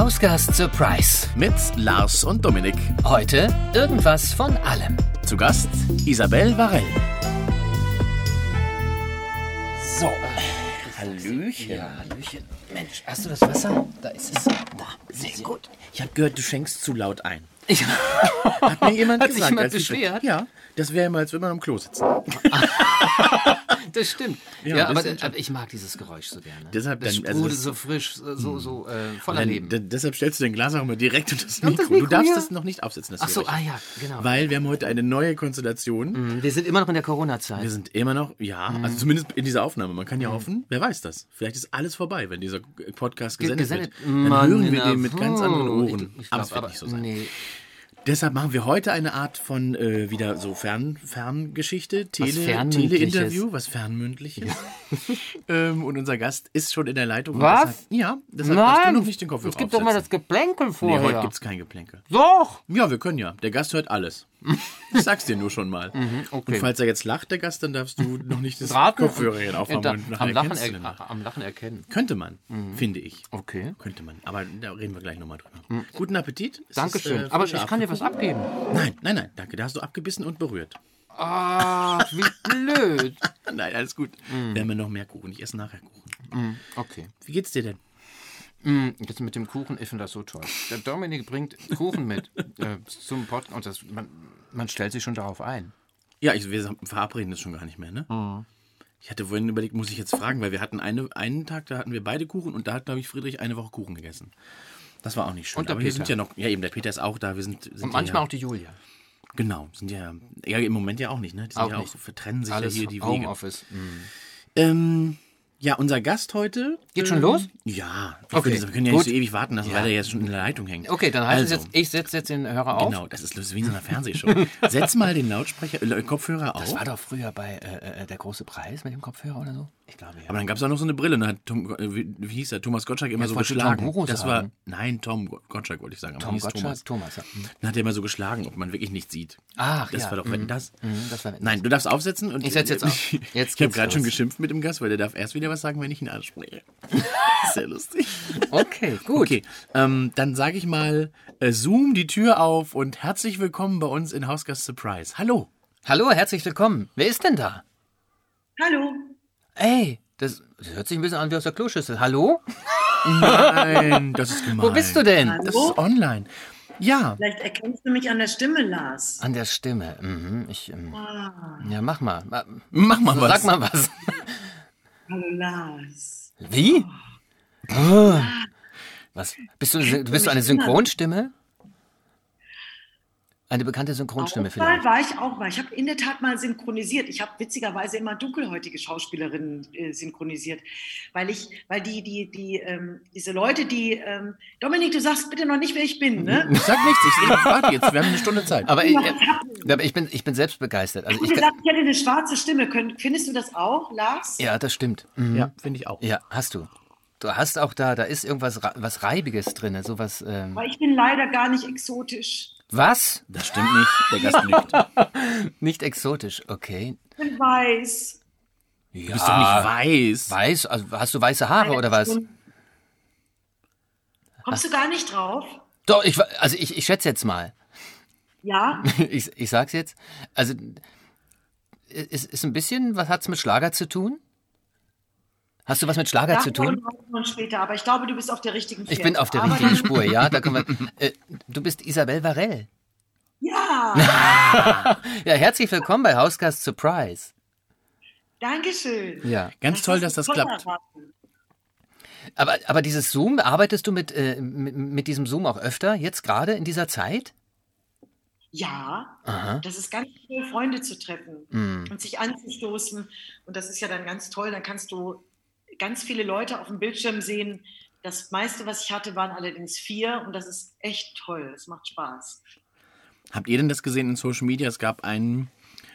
Hausgast Surprise. Mit Lars und Dominik. Heute irgendwas von allem. Zu Gast Isabel Varell. So. Hallöchen. Ja, Hallöchen. Mensch, hast du das Wasser? Da ist es. Da. Sehr gut. Ich habe gehört, du schenkst zu laut ein. Ich, Hat mir jemand Hat sich gesagt. jemand als ich- beschwert? Ja, das wäre immer, als würde man am Klo sitzen. das stimmt. Ja, Ja, aber, aber ich mag dieses Geräusch so gerne. Deshalb das dann- also das- so frisch, so, so äh, voller Leben. deshalb stellst du dein Glas auch immer direkt unter das das Mikro, Du darfst ja. das noch nicht aufsetzen. Das Ach so, ah ja, genau. Weil wir haben heute eine neue Konstellation. Mhm, Wir sind immer noch in der Corona-Zeit. Wir sind immer noch, ja, Mhm. also zumindest in dieser Aufnahme. Man kann ja hoffen, wer weiß das. Vielleicht ist alles vorbei, wenn dieser Podcast gesendet, Gesendet. wird. Dann Mann, hören wir den mit ganz anderen. Ohren. Ich, ich aber glaub, es wird nicht so sein. Nee. Deshalb machen wir heute eine Art von äh, wieder so Fern, Ferngeschichte, Tele. Teleinterview, was Fernmündliches. ähm, und unser Gast ist schon in der Leitung. Was? Deshalb, ja, deshalb darfst du noch nicht den Kopfhörer es gibt doch mal das. Geplänkel Nee, vorher. heute gibt's kein Geplänkel. Doch. Ja, wir können ja. Der Gast hört alles. Ich sag's dir nur schon mal. Mhm, okay. Und falls er jetzt lacht, der Gast, dann darfst du noch nicht das Raten Kopfhörerchen und- aufhaben da- und nachher am, Lachen er, am Lachen erkennen. Könnte man, finde ich. Okay. Könnte man. Aber da reden wir gleich nochmal drüber. Guten Appetit. Es Dankeschön. ist, äh, Aber ich kann dir was abgeben. Nein, nein, nein, danke. Da hast du abgebissen und berührt. Ach, wie blöd. Nein, alles gut. Wir haben ja noch mehr Kuchen. Ich esse nachher Kuchen. Okay. Wie geht's dir denn? Mm, Jetzt mit dem Kuchen, ich finde das so toll. Der Dominik bringt Kuchen mit äh, zum Podcast und das, man, man stellt sich schon darauf ein. Ja, ich, wir verabreden das schon gar nicht mehr, ne? Ich hatte vorhin überlegt, muss ich jetzt fragen, weil wir hatten eine, einen Tag, da hatten wir beide Kuchen und da hat, glaube ich, Friedrich eine Woche Kuchen gegessen. Das war auch nicht schön. Und der Aber wir Peter. sind ja noch, ja eben, der Peter ist auch da. Wir sind, sind Und manchmal ja, auch die Julia. Genau, sind ja, ja im Moment ja auch nicht, ne? Die sind Auch ja nicht. auch, vertrennen sich Alles ja hier die Wege. Homeoffice. Mm. Ähm, ja, unser Gast heute. Geht schon ähm, los? Ja. Ich Okay, würde- Wir können ja gut. nicht so ewig warten lassen, weil er jetzt schon in der Leitung hängt. Okay, dann heißt also, es jetzt, ich setze jetzt den Hörer auf. Genau, das ist wie in so einer Fernsehshow. Setz mal den Lautsprecher, äh, Kopfhörer auf. Das war doch früher bei äh, äh, der große Preis mit dem Kopfhörer oder so. Ich glaube ja. Aber dann gab es auch noch so eine Brille. Hat Tom, äh, wie, wie hieß der? Thomas Gottschalk immer Jetzt so geschlagen. Das war nein, Tom Go- Gottschalk wollte ich sagen. Aber Tom Gottschalk, Thomas. Thomas. ja. Mm. Dann hat er immer so geschlagen, ob man wirklich nicht sieht. Ach, das ja. war doch wenn das. Mhm, das war Nein, du darfst aufsetzen und Ich setz jetzt auf. Jetzt ich habe gerade schon geschimpft mit dem Gast, weil der darf erst wieder was sagen, wenn ich ihn anspreche. Sehr lustig. Okay, gut. Okay, ähm, dann sage ich mal, äh, Zoom die Tür auf und herzlich willkommen bei uns in Hausgast Surprise. Hallo. Hallo, herzlich willkommen. Wer ist denn da? Hallo. Ey, das, das hört sich ein bisschen an wie aus der Kloschüssel. Hallo? Nein, das ist gemein. Wo bist du denn? Das ist online. Ja, Vielleicht erkennst du mich an der Stimme, Lars. An der Stimme. Mhm, ich, ähm, Ah, ja, mach mal. Ma- mach mal was. Sag mal was. hallo Lars. Wie? Oh. Was? Bist du, du bist du eine Synchronstimme? Eine bekannte Synchronstimme Auch mal vielleicht. war ich auch mal. Ich habe in der Tat mal synchronisiert. Ich habe witzigerweise immer dunkelhäutige Schauspielerinnen äh, synchronisiert, weil ich, weil die, die, die, ähm, diese Leute, die, ähm, Dominik, du sagst bitte noch nicht, wer ich bin, ne? ich sag nichts. Ich, ich warte jetzt. Wir haben eine Stunde Zeit. Aber ich, aber ich, bin, ich bin selbst begeistert. Also ich, gesagt, ich hätte eine schwarze Stimme. Könnt, findest du das auch, Lars? ja, das stimmt. Mhm. ja, finde ich auch. Ja, hast du. Du hast auch da, da ist irgendwas was Reibiges drin, sowas. Ähm, Aber ich bin leider gar nicht exotisch. Was? Das stimmt nicht. Der Gast lügt. Nicht exotisch, okay. Ich bin weiß. Ja, Du bist doch nicht weiß. weiß. Also hast du weiße Haare oder was? Kommst du gar nicht drauf? Doch, ich, also ich, ich schätze jetzt mal. Ja? Ich, ich sag's jetzt. Also, ist, ist ein bisschen, was hat's mit Schlager zu tun? Hast du was mit Schlager zu Davon tun? Wir später, aber ich glaube, du bist auf der richtigen Ich Fährte. bin auf der Aber richtigen Spur, ja. Da können wir, äh, du bist Isabel Varell. Ja, Ja, herzlich willkommen bei Hausgast Surprise. Dankeschön. Ja. Ganz toll, dass das klappt. Aber, aber dieses Zoom, arbeitest du mit, äh, mit, mit diesem Zoom auch öfter, jetzt gerade in dieser Zeit? Ja, Aha. das ist ganz toll, Freunde zu treffen Mm. und sich anzustoßen. Und das ist ja dann ganz toll. Dann kannst du ganz viele Leute auf dem Bildschirm sehen. Das meiste, was ich hatte, waren allerdings vier. Und das ist echt toll. Es macht Spaß. Habt ihr denn das gesehen in Social Media? Es gab ein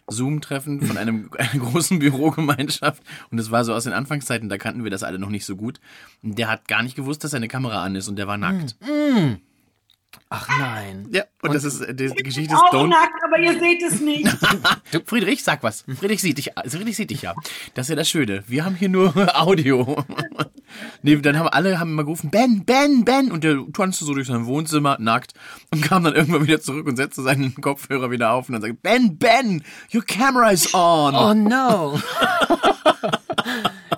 Zoom-Treffen von einem, einer großen Bürogemeinschaft und es war so aus den Anfangszeiten, da kannten wir das alle noch nicht so gut. Und der hat gar nicht gewusst, dass seine Kamera an ist und der war nackt. Ach nein. Ja, und, das ist, die, die Geschichte ist Auch Don't. nackt, aber ihr seht es nicht. Friedrich, sag was. Friedrich sieht dich, also Friedrich sieht dich ja. Das ist ja das Schöne. Wir haben hier nur Audio. Nee, dann haben alle haben immer gerufen, Ben, Ben, Ben. Und der tanzte so durch sein Wohnzimmer, nackt, und kam dann irgendwann wieder zurück und setzte seinen Kopfhörer wieder auf und dann sagte, Ben, Ben, your camera is on. Oh no.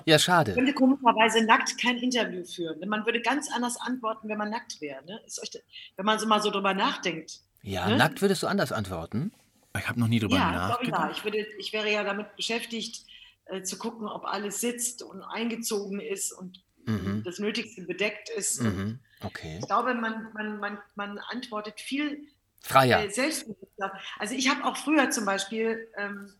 Ja, schade. Ich könnte komischerweise nackt kein Interview führen. Man würde ganz anders antworten, wenn man nackt wäre. Ne? Ist euch, wenn man so mal so drüber nachdenkt. Ja, Ne? nackt würdest du anders antworten. Ich habe noch nie drüber Ja, ich nachgedacht. ja. Ich, würde, ich wäre ja damit beschäftigt, äh, zu gucken, ob alles sitzt und eingezogen ist und Mhm. das Nötigste bedeckt ist. Mhm. Okay. Ich glaube, man, man, man, man antwortet viel Freier. äh, selbstbewusster. Also ich habe auch früher zum Beispiel, ähm,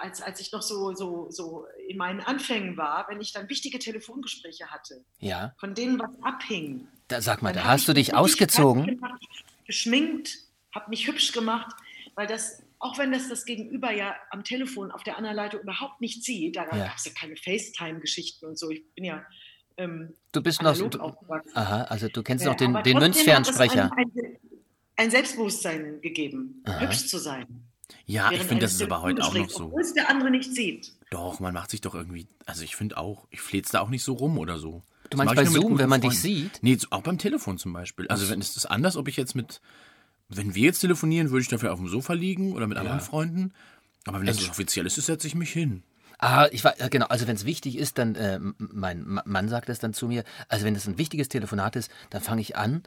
als, als ich noch so, so, so in meinen Anfängen war, wenn ich dann wichtige Telefongespräche hatte, Ja. von denen was abhing. Da, sag mal, da hast du dich ausgezogen. gemacht, geschminkt, habe mich hübsch gemacht, weil das, auch wenn das das Gegenüber ja am Telefon auf der anderen Leitung überhaupt nicht sieht, da Ja. gab es ja keine FaceTime-Geschichten und so. Ich bin ja ähm, Du bist noch. Du, aufgewachsen. aha, also du kennst Ja, noch den, den Münzfernsprecher. Ein, ein, ein Selbstbewusstsein gegeben, Aha. hübsch zu sein. Ja, ich finde, das ist aber heute auch noch so. Obwohl es der andere nicht sieht. Doch, man macht sich doch irgendwie. Also ich finde auch, ich flitze da auch nicht so rum oder so. Du Das meinst bei Zoom, wenn man dich Freunden. sieht? Nee, auch beim Telefon zum Beispiel. Also wenn es ist anders, ob ich jetzt mit, wenn wir jetzt telefonieren, würde ich dafür auf dem Sofa liegen oder mit anderen Freunden. Aber wenn das offiziell ist, setze ich mich hin. Ah, ich war, genau, also wenn es wichtig ist, dann, äh, mein Ma- Mann sagt das dann zu mir, also wenn es ein wichtiges Telefonat ist, dann fange ich an,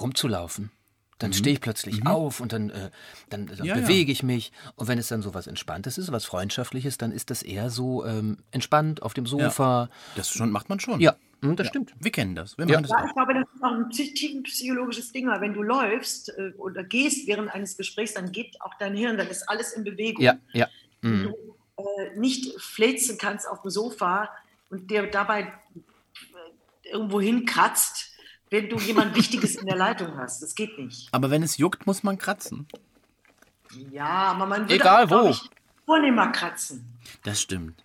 rumzulaufen. Dann stehe ich plötzlich auf und dann, äh, dann, dann Mhm. Ja, ja. bewege ich mich. Und wenn es dann so was Entspanntes ist, was Freundschaftliches, dann ist das eher so ähm, entspannt auf dem Sofa. Das schon, macht man schon. Ja, hm, das stimmt. Wir kennen das. Wir Ja. das Ja, auch. ich glaube, das ist auch ein psy- tiefenpsychologisches Ding, weil wenn du läufst äh, oder gehst während eines Gesprächs, dann geht auch dein Hirn, dann ist alles in Bewegung. Ja, ja. Wenn Mhm. du äh, nicht fläzen kannst auf dem Sofa und dir dabei äh, irgendwo hinkratzt, wenn du jemand Wichtiges in der Leitung hast. Das geht nicht. Aber wenn es juckt, muss man kratzen. Ja, aber man würde Egal auch, wo. Ich, vornehmer kratzen. Das stimmt.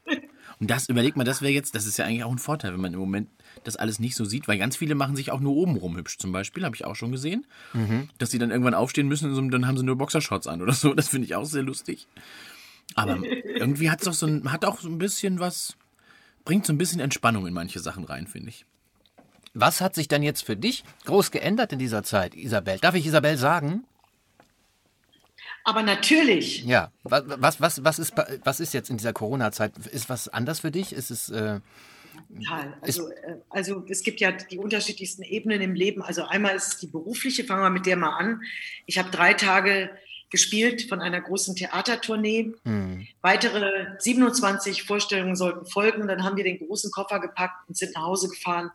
Und das, überleg mal, das wäre jetzt, das ist ja eigentlich auch ein Vorteil, wenn man im Moment das alles nicht so sieht, weil ganz viele machen sich auch nur oben rum hübsch. Zum Beispiel, habe ich auch schon gesehen, dass sie dann irgendwann aufstehen müssen und dann haben sie nur Boxershorts an oder so. Das finde ich auch sehr lustig. Aber irgendwie hat es doch so ein, hat auch so ein bisschen was, bringt so ein bisschen Entspannung in manche Sachen rein, finde ich. Was hat sich dann jetzt für dich groß geändert in dieser Zeit, Isabel? Darf ich Isabel sagen? Aber natürlich, Ja. Was, was, was, was, ist, was ist jetzt in dieser Corona-Zeit? Ist was anders für dich? Ist es. Äh, total. Also, äh, also es gibt ja die unterschiedlichsten Ebenen im Leben. Also einmal ist es die berufliche, fangen wir mit der mal an. Ich habe drei Tage gespielt von einer großen Theatertournee. hm. Weitere 27 Vorstellungen sollten folgen. Dann haben wir den großen Koffer gepackt und sind nach Hause gefahren,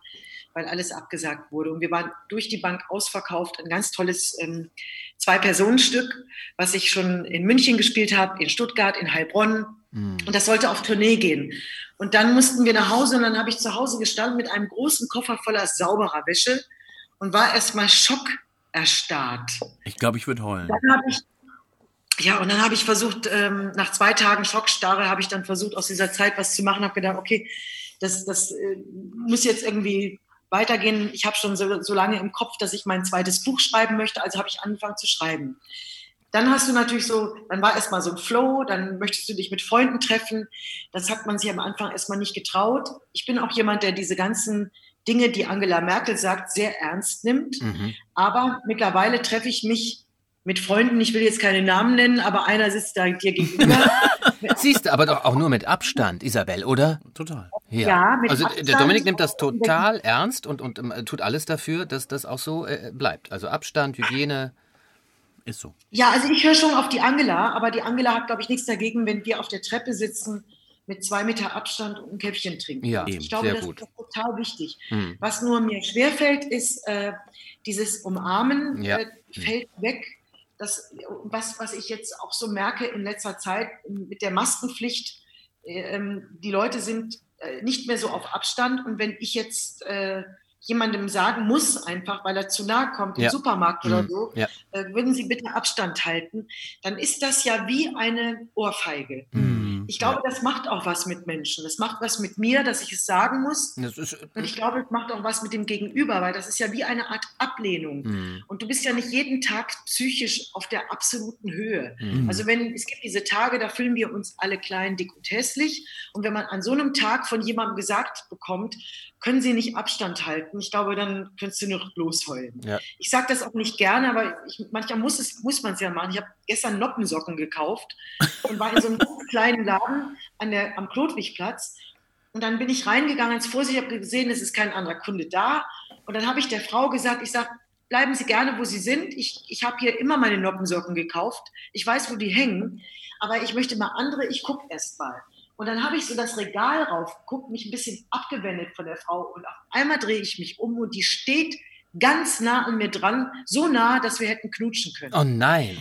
weil alles abgesagt wurde. Und wir waren durch die Bank ausverkauft. Ein ganz tolles ähm, Zwei-Personen-Stück, was ich schon in München gespielt habe, in Stuttgart, in Heilbronn. hm. Und das sollte auf Tournee gehen. Und dann mussten wir nach Hause und dann habe ich zu Hause gestanden mit einem großen Koffer voller sauberer Wäsche und war erstmal schockerstarrt. Ich glaube, ich würde heulen. Dann habe ich, ja, und dann habe ich versucht, ähm, nach zwei Tagen Schockstarre habe ich dann versucht, aus dieser Zeit was zu machen, habe gedacht, okay, das, das äh, muss jetzt irgendwie weitergehen. Ich habe schon so, so lange im Kopf, dass ich mein zweites Buch schreiben möchte, also habe ich angefangen zu schreiben. Dann hast du natürlich so, dann war erstmal so ein Flow, dann möchtest du dich mit Freunden treffen. Das hat man sich am Anfang erstmal nicht getraut. Ich bin auch jemand, der diese ganzen Dinge, die Angela Merkel sagt, sehr ernst nimmt. Mhm. Aber mittlerweile treffe ich mich mit Freunden, ich will jetzt keine Namen nennen, aber einer sitzt da dir gegenüber. Siehst du, aber doch auch nur mit Abstand, Isabel, oder? Total. Ja, mit also der Abstand. Dominik nimmt das total ernst und, und ähm, tut alles dafür, dass das auch so äh, bleibt. Also Abstand, Hygiene. Ist so. ja, also ich höre schon auf die Angela, aber die Angela hat, glaube ich, nichts dagegen, wenn wir auf der Treppe sitzen mit zwei Meter Abstand und ein Käffchen trinken. Ja, ich glaube, sehr das gut. ist total wichtig. Hm. Was nur mir schwerfällt, ist äh, dieses Umarmen Ja. äh, fällt weg. Das, was, was ich jetzt auch so merke in letzter Zeit mit der Maskenpflicht, äh, ähm, die Leute sind äh, nicht mehr so auf Abstand. Und wenn ich jetzt äh, jemandem sagen muss, einfach weil er zu nahe kommt im Ja. Supermarkt oder Hm. so, Ja. äh, würden Sie bitte Abstand halten, dann ist das ja wie eine Ohrfeige. Hm. Ich glaube, ja. das macht auch was mit Menschen. Das macht was mit mir, dass ich es sagen muss. Ist, Und ich glaube, es macht auch was mit dem Gegenüber, weil das ist ja wie eine Art Ablehnung. Mhm. Und du bist ja nicht jeden Tag psychisch auf der absoluten Höhe. Mhm. Also wenn es gibt diese Tage, da fühlen wir uns alle klein, dick und hässlich. Und wenn man an so einem Tag von jemandem gesagt bekommt, können Sie nicht Abstand halten, ich glaube, dann könntest du nur losheulen. Ja. Ich sage das auch nicht gerne, aber ich, manchmal muss, es, muss man es ja machen. Ich habe gestern Noppensocken gekauft und war in so einem kleinen Laden an der, am Klotwigplatz. Und dann bin ich reingegangen, als Vorsicht, habe gesehen, es ist kein anderer Kunde da. Und dann habe ich der Frau gesagt, ich sage, bleiben Sie gerne, wo Sie sind. Ich, ich habe hier immer meine Noppensocken gekauft. Ich weiß, wo die hängen. Aber ich möchte mal andere, ich gucke erst mal. Und dann habe ich so das Regal raufgeguckt, mich ein bisschen abgewendet von der Frau. Und auf einmal drehe ich mich um und die steht ganz nah an mir dran, so nah, dass wir hätten knutschen können. Oh nein.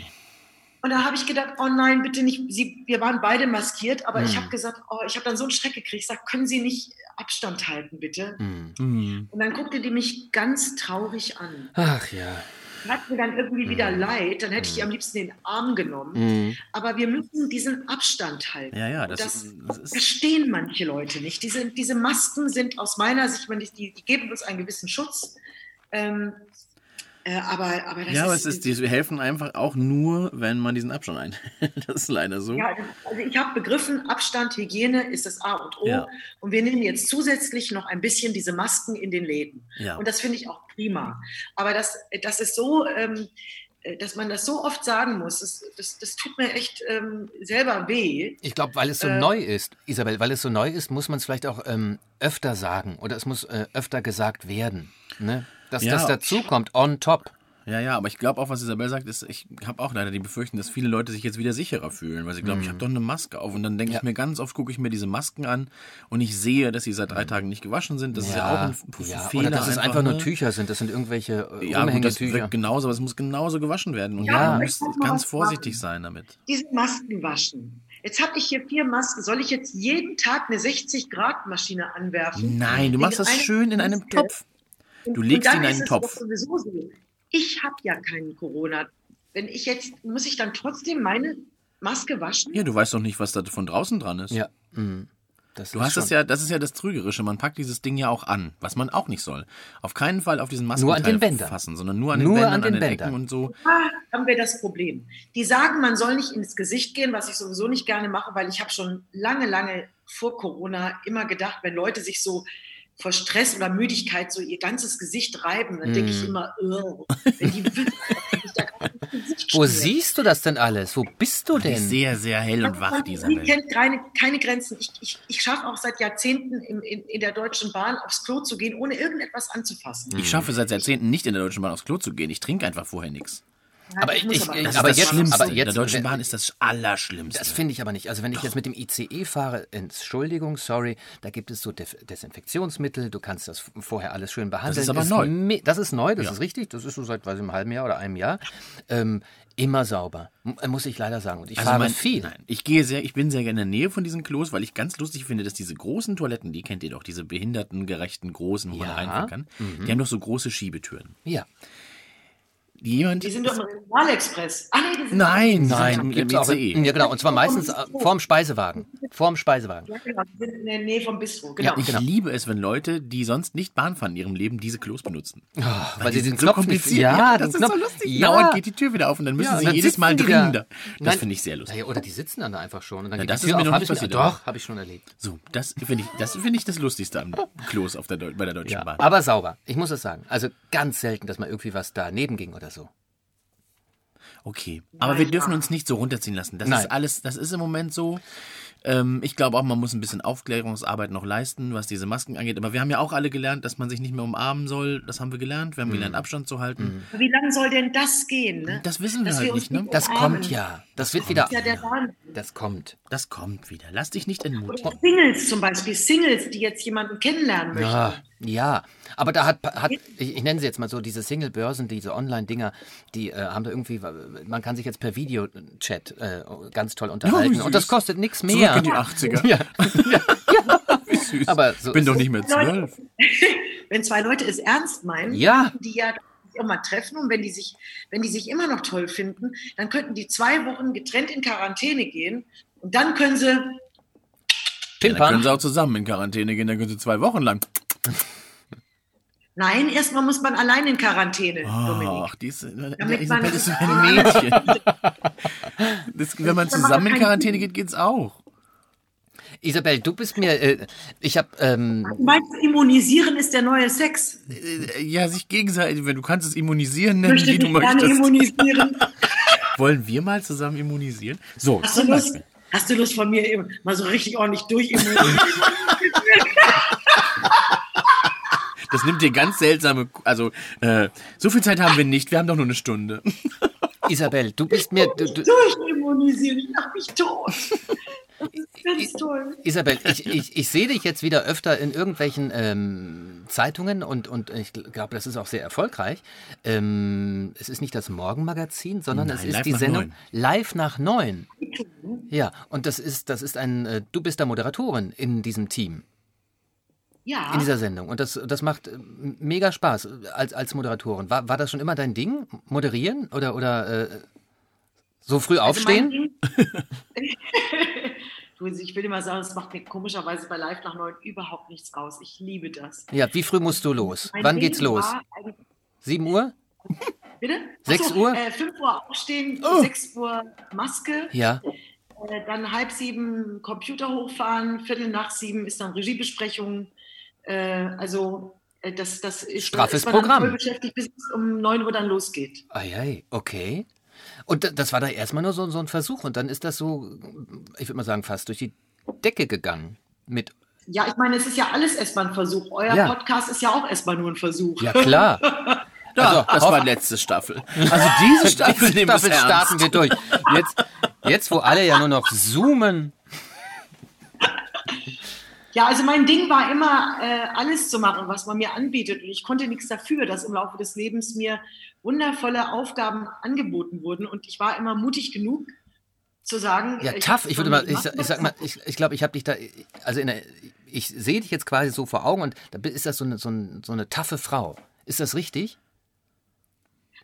Und da habe ich gedacht, oh nein, bitte nicht. Sie, wir waren beide maskiert, aber ich Hm. habe gesagt, oh, ich habe dann so einen Schreck gekriegt. Ich sage, können Sie nicht Abstand halten, bitte? Mhm. Und dann guckte die mich ganz traurig an. Ach ja. Hat mir dann irgendwie wieder Hm. leid, dann hätte ich die am liebsten in den Arm genommen. Mhm. Aber wir müssen diesen Abstand halten. Ja, ja, das, das das ist. verstehen manche Leute nicht. Diese, diese Masken sind aus meiner Sicht, die, die geben uns einen gewissen Schutz. Ähm, äh, aber, aber das Ja, aber ist, es ist, die helfen einfach auch nur, wenn man diesen Abstand einhält. Das ist leider so. Ja, also ich habe begriffen, Abstand, Hygiene ist das A und O. Ja. Und wir nehmen jetzt zusätzlich noch ein bisschen diese Masken in den Läden. Ja. Und das finde ich auch prima. Aber das, das ist so, ähm, äh, dass man das so oft sagen muss, das, das, das tut mir echt ähm, selber weh. Ich glaube, weil es so Äh, neu ist, Isabel, weil es so neu ist, muss man es vielleicht auch ähm, öfter sagen oder es muss äh, öfter gesagt werden. Ne? Dass Ja. das dazu kommt, on top. Ja, ja, aber ich glaube auch, was Isabel sagt, ist, ich habe auch leider die Befürchtung, dass viele Leute sich jetzt wieder sicherer fühlen, weil sie glauben, ich habe doch eine Maske auf. Und dann denke Mhm. Ja. ich mir ganz oft, gucke ich mir diese Masken an und ich sehe, dass sie seit drei Tagen nicht gewaschen sind. Das ist ja auch ein Mhm. ja, Fehler. oder dass es einfach nur ne? Tücher sind. Das sind irgendwelche äh, Ja, gut, das wirkt genauso, aber es muss genauso gewaschen werden. Und Ja, man muss ganz vorsichtig sagen. sein damit. Diese Masken waschen. Jetzt habe ich hier vier Masken. Soll ich jetzt jeden Tag eine 60-Grad-Maschine anwerfen? Nein, du machst das schön in einem? Topf. Du legst ihn in einen Topf. so. Ich habe ja keinen Corona. Wenn ich jetzt, muss ich dann trotzdem meine Maske waschen? Ja, du weißt doch nicht, was da von draußen dran ist. Ja. mhm. Das Du ist hast schon. es ja, das ist ja das Trügerische. Man packt dieses Ding ja auch an, was man auch nicht soll. Auf keinen Fall auf diesen Masken Nur an den Bändern. fassen, sondern nur an Nur den Bändern, an den an den Ecken Bändern. und so. Da haben wir das Problem. Die sagen, man soll nicht ins Gesicht gehen, was ich sowieso nicht gerne mache, weil ich habe schon lange, lange vor Corona immer gedacht, wenn Leute sich so vor Stress oder Müdigkeit so ihr ganzes Gesicht reiben, dann denke ich Mm. immer, "Ugh", wenn die Wo siehst du das denn alles? Wo bist du Die denn? sehr, sehr hell und wach, Die Isabel. kennt keine, keine Grenzen. Ich, ich, ich schaffe auch seit Jahrzehnten in, in, in der Deutschen Bahn aufs Klo zu gehen, ohne irgendetwas anzufassen. Ich schaffe seit Jahrzehnten nicht in der Deutschen Bahn aufs Klo zu gehen. Ich trinke einfach vorher nichts. Aber Ich ich- aber- Das aber ist das jetzt- Schlimmste. aber in jetzt- der Deutschen Bahn ist das Allerschlimmste. Das finde ich aber nicht. Also wenn ich jetzt mit dem ICE fahre, Entschuldigung, sorry, da gibt es so Def Desinfektionsmittel, du kannst das vorher alles schön behandeln. ist aber neu. me- Das ist neu, das Ja. ist richtig. Das ist so seit weiß ich, einem halben Jahr oder einem Jahr. Ähm, immer sauber, muss ich leider sagen. Und ich fahre mein- viel. Nein, ich gehe sehr, ich bin sehr gerne in der Nähe von diesen Klos, weil ich ganz lustig finde, dass diese großen Toiletten, die kennt ihr doch, diese behindertengerechten großen, wo man Ja. Mhm. reinfahren kann, die haben doch so große Schiebetüren. Ja. Jemand Die sind doch im Regionalexpress. Ah, nee, Nein, Nein, im ICE. ja genau, und zwar meistens äh, vorm Speisewagen. Vorm Speisewagen. Ja, genau, die sind in der Nähe vom Bistro. Genau. Ja, Ich Genau. liebe es, wenn Leute, die sonst nicht Bahn fahren in ihrem Leben, diese Klos benutzen. weil sie den sind so Knopf kompliziert. Ja, das den ist so Knopf- lustig. Ja. Dauernd geht die Tür wieder auf und dann müssen Ja, sie dann jedes Mal die da. dringender. Das finde ich sehr lustig. Naja, oder die sitzen dann da einfach schon und dann Ja, geht das die ist Tür mir auf. noch nicht ich, passiert, doch, habe ich schon erlebt. So, das finde ich, das finde ich das Lustigste am Klos auf der bei der Deutschen Ja, Bahn. aber sauber. Ich muss es sagen. Also ganz selten, dass mal irgendwie was daneben ging oder so. Okay, aber wir dürfen uns nicht so runterziehen lassen. Das Nein. ist alles, das ist im Moment so. Ähm, ich glaube auch, man muss ein bisschen Aufklärungsarbeit noch leisten, was diese Masken angeht. Aber wir haben ja auch alle gelernt, dass man sich nicht mehr umarmen soll. Das haben wir gelernt. Wir haben gelernt, Abstand zu halten. Aber Wie lange soll denn das gehen? Ne? Das wissen wir Dass halt uns nicht, ne? Das kommt ja. Das wird wieder. Das ist ja der Wahnsinn. Das kommt. Das kommt wieder. Lass dich nicht entmutigen. Singles zum Beispiel, Singles, die jetzt jemanden kennenlernen möchten. Ja, ja. Aber da hat, hat ich, ich nenne sie jetzt mal so, diese Single-Börsen, diese Online-Dinger, die äh, haben da irgendwie, man kann sich jetzt per Videochat äh, ganz toll unterhalten. wie und das kostet nichts Zurück mehr. in die 80er. Ja. Wie süß. Aber so bin doch nicht mehr zwölf. Wenn zwei Leute es ernst meinen, Ja. könnten die ja sich auch mal treffen und wenn die sich, wenn die sich immer noch toll finden, dann könnten die zwei Wochen getrennt in Quarantäne gehen und dann können sie Dann Pimpern. können sie auch zusammen in Quarantäne gehen, dann können sie zwei Wochen lang. Nein, erstmal muss man allein in Quarantäne, Dominik. Ach, diese Damit Isabel man- ist so ein Mädchen. Das, wenn man zusammen in Quarantäne geht, geht's auch. Isabel, du bist mir, äh, ich habe, ähm, Du meinst, immunisieren ist der neue Sex? Äh, Ja, sich gegenseitig, wenn du kannst es immunisieren Ich nennen, möchte wie du dich gerne möchtest. immunisieren. Wollen wir mal zusammen immunisieren? So, Hast du Lust, Beispiel. hast du Lust von mir mal so richtig ordentlich durchimmunisieren? Das nimmt dir ganz seltsame, also äh, so viel Zeit haben wir nicht, wir haben doch nur eine Stunde. Isabel, du bist mir, du, du, durchimmunisieren, ich lach mich tot. Ganz toll. Isabel, ich, ich, ich sehe dich jetzt wieder öfter in irgendwelchen ähm, Zeitungen und, und ich glaube, das ist auch sehr erfolgreich. Ähm, es ist nicht das Morgenmagazin, sondern Nein, es ist die Sendung neun. Live nach neun. Ja, und das ist, das ist ein, äh, du bist da Moderatorin in diesem Team, Ja, in dieser Sendung. Und das, das macht äh, mega Spaß als, als Moderatorin. War, war das schon immer dein Ding? Moderieren oder, oder äh, so früh Also aufstehen? Du, ich will immer sagen, es macht mir komischerweise bei Live nach neun überhaupt nichts aus. Ich liebe das. ja, wie früh musst du los? Mein Wann Ding geht's los? 7 Uhr? Bitte? Sechs Uhr? Äh, 5 Uhr aufstehen, Oh. 6 Uhr Maske, Ja. äh, dann halb sieben Computer hochfahren, Viertel nach sieben ist dann Regiebesprechung. Äh, also äh, das, das ist, Straffes ist man dann Programm. voll beschäftigt, bis es um 9 Uhr dann losgeht. Eiei, okay. Und da- das war da erstmal nur so, so ein Versuch und dann ist das so, ich würde mal sagen, fast durch die Decke gegangen. Mit, Ja, ich meine, es ist ja alles erstmal ein Versuch. Euer Ja. Podcast ist ja auch erstmal nur ein Versuch. ja klar. Da, Also, das war letzte Staffel. Also diese Staffel Diese nehmen wir Staffel starten wir durch. Jetzt, jetzt, wo alle ja nur noch zoomen. Ja, also mein Ding war immer, äh, alles zu machen, was man mir anbietet. Und ich konnte nichts dafür, dass im Laufe des Lebens mir wundervolle Aufgaben angeboten wurden. Und ich war immer mutig genug zu sagen, Ja, äh, tough. Ich würde mal, ich, ich sag mal, ich, ich glaube, ich habe dich da, also der, ich sehe dich jetzt quasi so vor Augen und da ist das so eine, so, ein, so eine taffe Frau. Ist das richtig?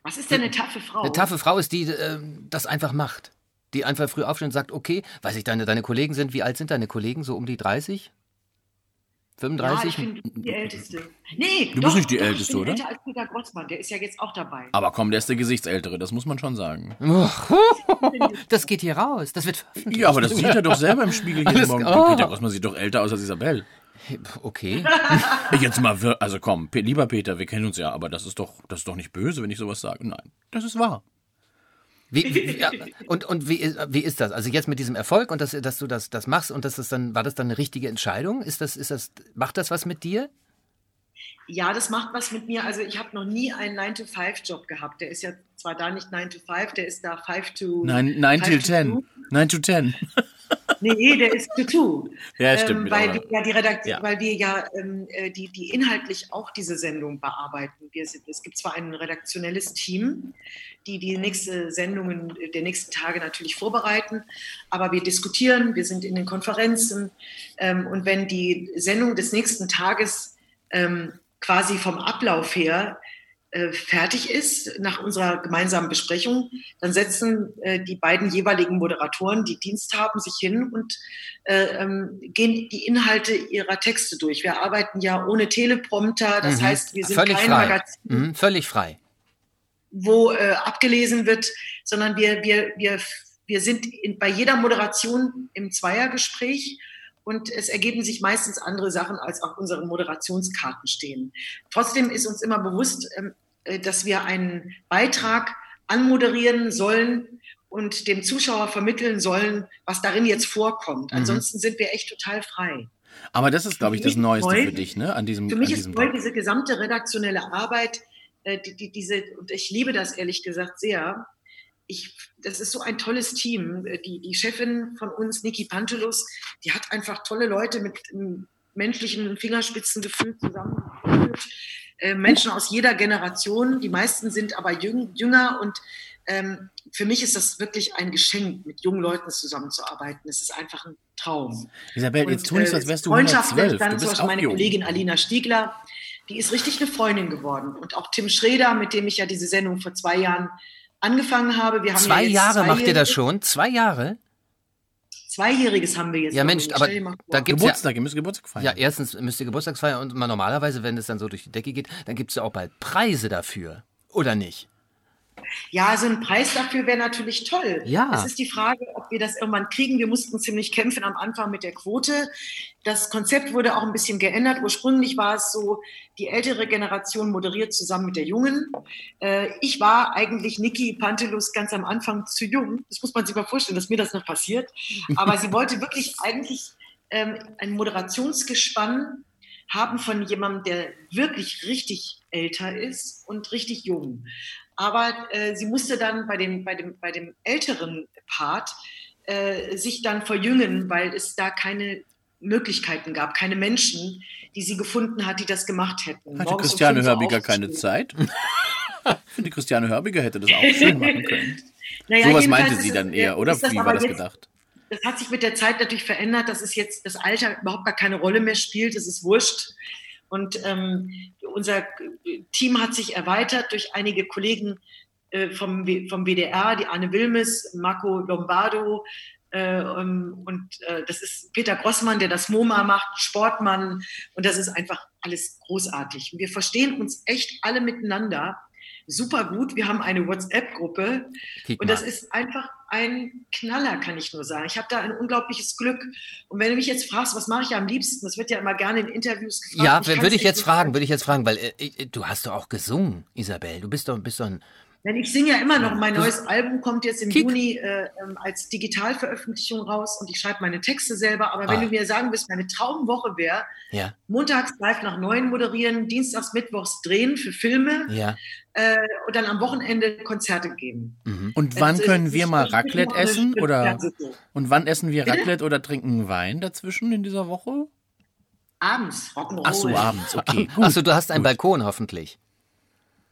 Was ist denn eine taffe Frau? Eine taffe Frau ist die, äh, das einfach macht. Die einfach früh aufsteht und sagt, okay, weiß ich, deine, deine Kollegen sind, wie alt sind deine Kollegen? So um die 30? Ja, 35? ich bin die Älteste. Nee, Du doch, bist nicht die doch, Älteste, ich bin oder? älter als Peter Grossmann, der ist ja jetzt auch dabei. Aber komm, der ist der Gesichtsältere, das muss man schon sagen. das geht hier raus. Das wird veröffentlicht. Ja, aber das sieht er doch selber im Spiegel jeden Morgen. oh. Peter Grossmann sieht doch älter aus als Isabel. Okay. Jetzt mal, also komm, lieber Peter, wir kennen uns ja, aber das ist doch, das ist doch nicht böse, wenn ich sowas sage. Nein, das ist wahr. Wie, wie, ja, und und wie, ist- wie ist das? Also jetzt mit diesem Erfolg und dass, dass du das, das machst und dass das dann, war das dann eine richtige Entscheidung? Ist das, ist das, macht das was mit dir? Ja, das macht was mit mir. Also ich habe noch nie einen 9-to-5-Job gehabt. Der ist ja zwar da nicht 9-to-5, der ist da 5 to... Nein, 9 5 till to 10. 2. 9 to 10. Nee, der ist to two. Ja, stimmt, mit weil, wir ja die Redakt Ja. weil wir ja ähm, äh, die, die inhaltlich auch diese Sendung bearbeiten. Wir sind, es gibt zwar ein redaktionelles Team, die die nächste Sendungen der nächsten Tage natürlich vorbereiten, aber wir diskutieren, wir sind in den Konferenzen ähm, und wenn die Sendung des nächsten Tages ähm, quasi vom Ablauf her äh, fertig ist nach unserer gemeinsamen Besprechung, dann setzen äh, die beiden jeweiligen Moderatoren, die Dienst haben, sich hin und äh, ähm, gehen die Inhalte ihrer Texte durch. Wir arbeiten ja ohne Teleprompter, das Mhm. heißt, wir sind Völlig kein frei. Magazin, Mhm, völlig frei. Wo äh, abgelesen wird, sondern wir, wir, wir, wir sind in, bei jeder Moderation im Zweiergespräch und es ergeben sich meistens andere Sachen, als auf unseren Moderationskarten stehen. Trotzdem ist uns immer bewusst, ähm, äh, dass wir einen Beitrag anmoderieren sollen und dem Zuschauer vermitteln sollen, was darin jetzt vorkommt. Mhm. Ansonsten sind wir echt total frei. Aber das ist, glaube ich, das Neueste neu- für dich, ne? An diesem, Für mich ist neu Job. diese gesamte redaktionelle Arbeit, äh, die, die, diese, und ich liebe das ehrlich gesagt sehr. Ich, das ist so ein tolles Team. Äh, Die, die Chefin von uns, Niki Pantulus, die hat einfach tolle Leute mit ähm, menschlichem Fingerspitzengefühl zusammengeführt. Äh, Menschen aus jeder Generation. Die meisten sind aber jüng, jünger und ähm, für mich ist das wirklich ein Geschenk, mit jungen Leuten zusammenzuarbeiten. Es ist einfach ein Traum. Isabel, jetzt tu nicht so, als wärst du Freundschaft 112. dann Du zum bist Beispiel auch meine jung. Kollegin Alina Stiegler, die ist richtig eine Freundin geworden. Und auch Tim Schreder, mit dem ich ja diese Sendung vor zwei Jahren angefangen habe. Wir haben Zwei ja Jahre macht ihr das schon? Zwei Jahre? Zweijähriges haben wir jetzt. Ja, Mensch, aber da gibt's ja, Geburtstag, ihr müsst Geburtstag feiern. ja, erstens müsst ihr Geburtstagsfeier und mal normalerweise, wenn es dann so durch die Decke geht, dann gibt's ja auch bald Preise dafür. Oder nicht? Ja, so ein Preis dafür wäre natürlich toll. Ja. Es ist die Frage, ob wir das irgendwann kriegen. Wir mussten ziemlich kämpfen am Anfang mit der Quote. Das Konzept wurde auch ein bisschen geändert. Ursprünglich war es so, die ältere Generation moderiert zusammen mit der jungen. Äh, Ich war eigentlich Niki Pantelus ganz am Anfang zu jung. Das muss man sich mal vorstellen, dass mir das noch passiert. Aber sie wollte wirklich eigentlich ähm, ein Moderationsgespann haben von jemandem, der wirklich richtig älter ist und richtig jung. Aber äh, sie musste dann bei dem, bei dem, bei dem älteren Part äh, sich dann verjüngen, weil es da keine Möglichkeiten gab, keine Menschen, die sie gefunden hat, die das gemacht hätten. Hatte Morgens um Christiane Uhr Hörbiger keine. Zeit? Ich finde, Christiane Hörbiger hätte das auch schön machen können. Naja, Sowas meinte sie dann eher, oder? Wie war das jetzt- gedacht? das hat sich mit der Zeit natürlich verändert, dass es jetzt das Alter überhaupt gar keine Rolle mehr spielt. Es ist wurscht. Und ähm, unser Team hat sich erweitert durch einige Kollegen äh, vom, vom WDR, die Anne Wilmes, Marco Lombardo. Äh, ähm, und äh, das ist Peter Grossmann, der das MoMA macht, Sportmann. Und das ist einfach alles großartig. Wir verstehen uns echt alle miteinander super gut. Wir haben eine WhatsApp-Gruppe. Und das ist einfach ein Knaller, kann ich nur sagen. Ich habe da ein unglaubliches Glück. Und wenn du mich jetzt fragst, was mache ich am liebsten, das wird ja immer gerne in Interviews gefragt. Ja, würde ich jetzt fragen, würde ich jetzt fragen, weil äh, äh, du hast doch auch gesungen, Isabel. Du bist doch, bist doch ein. Denn ich singe ja immer noch. Mein neues Album kommt jetzt im Kick. Juni äh, ähm, als Digitalveröffentlichung raus und ich schreibe meine Texte selber. Aber wenn Ah. du mir sagen willst, meine Traumwoche wäre, Ja, montags live nach neun moderieren, dienstags, mittwochs drehen für Filme ja. äh, und dann am Wochenende Konzerte geben. Mhm. Und wann ist- können wir mal Raclette essen? Oder und wann essen wir Bitte? Raclette oder trinken Wein dazwischen in dieser Woche? Abends, Rock'n'Roll. Ach so, abends, okay. Gut. Achso, du hast einen Balkon hoffentlich.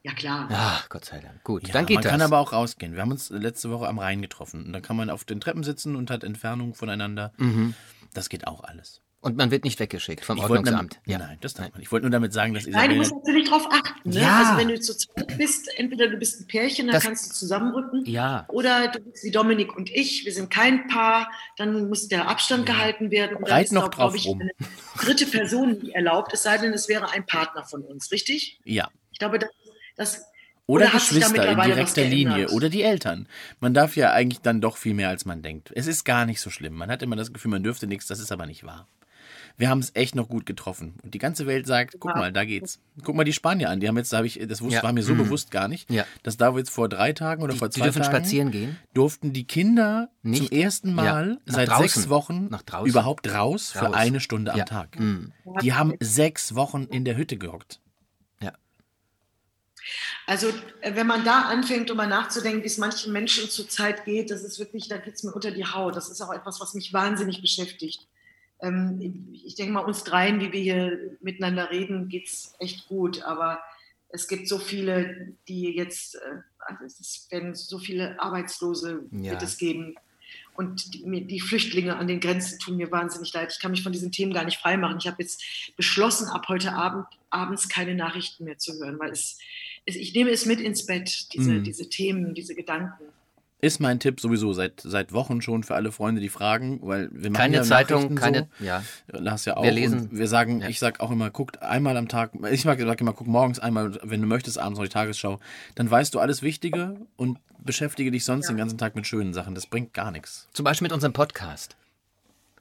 Ja, klar. Ach, Gott sei Dank. Gut, Ja, dann geht man das. kann aber auch rausgehen. Wir haben uns letzte Woche am Rhein getroffen. Und dann kann man auf den Treppen sitzen und hat Entfernung voneinander. Mhm. Das geht auch alles. Und man wird nicht weggeschickt vom Ich Ordnungsamt. damit, Nein, das darf man. Ich wollte nur damit sagen, dass Nein, du Isabel. musst natürlich drauf achten. Ne? Ja. Also wenn du zu zweit bist, entweder du bist ein Pärchen, dann Das- kannst du zusammenrücken. Ja. Oder du bist wie Dominik und ich, wir sind kein Paar, dann muss der Abstand gehalten werden. Und dann Reit ist noch auch, drauf ich, rum. eine dritte Person nicht erlaubt, es sei denn, es wäre ein Partner von uns, richtig? Ja. Ich glaube, das, das Oder, da Geschwister in direkter Linie. Oder die Eltern. Man darf ja eigentlich dann doch viel mehr, als man denkt. Es ist gar nicht so schlimm. Man hat immer das Gefühl, man dürfte nichts. Das ist aber nicht wahr. Wir haben es echt noch gut getroffen. Und die ganze Welt sagt, guck mal, da geht's. Guck mal die Spanier an. Die haben jetzt, da habe ich, das wusste, Ja. war mir so Mhm. bewusst gar nicht, Ja. dass da jetzt vor drei Tagen oder Die, vor die zwei dürfen Tagen spazieren gehen. durften die Kinder Nicht? zum ersten Mal Ja, seit draußen. sechs Wochen Nach draußen. überhaupt raus, für Raus. eine Stunde am. Tag. Mhm. Die haben sechs Wochen in der Hütte gehockt. Also, äh, wenn man da anfängt, darüber nachzudenken, wie es manchen Menschen zurzeit geht, das ist wirklich, da geht es mir unter die Haut. Das ist auch etwas, was mich wahnsinnig beschäftigt. Ähm, ich denke mal, uns dreien, wie wir hier miteinander reden, geht es echt gut. Aber es gibt so viele, die jetzt, äh, also es werden so viele Arbeitslose Ja. wird es geben. Und die, die Flüchtlinge an den Grenzen tun mir wahnsinnig leid. Ich kann mich von diesen Themen gar nicht freimachen. Ich habe jetzt beschlossen, ab heute Abend abends keine Nachrichten mehr zu hören, weil es ich nehme es mit ins Bett, diese, Mhm. diese Themen, diese Gedanken. Ist mein Tipp sowieso seit, seit Wochen schon für alle Freunde, die fragen, weil wir machen Keine ja Zeitung, Nachrichten keine. So. Ja. Lars ja auch. Wir lesen. Und wir sagen, Ja. ich sag auch immer, guckt einmal am Tag, ich sag sag immer, guck morgens einmal, wenn du möchtest, abends noch die Tagesschau. Dann weißt du alles Wichtige und beschäftige dich sonst den ganzen Tag mit schönen Sachen. Das bringt gar nichts. Zum Beispiel mit unserem Podcast.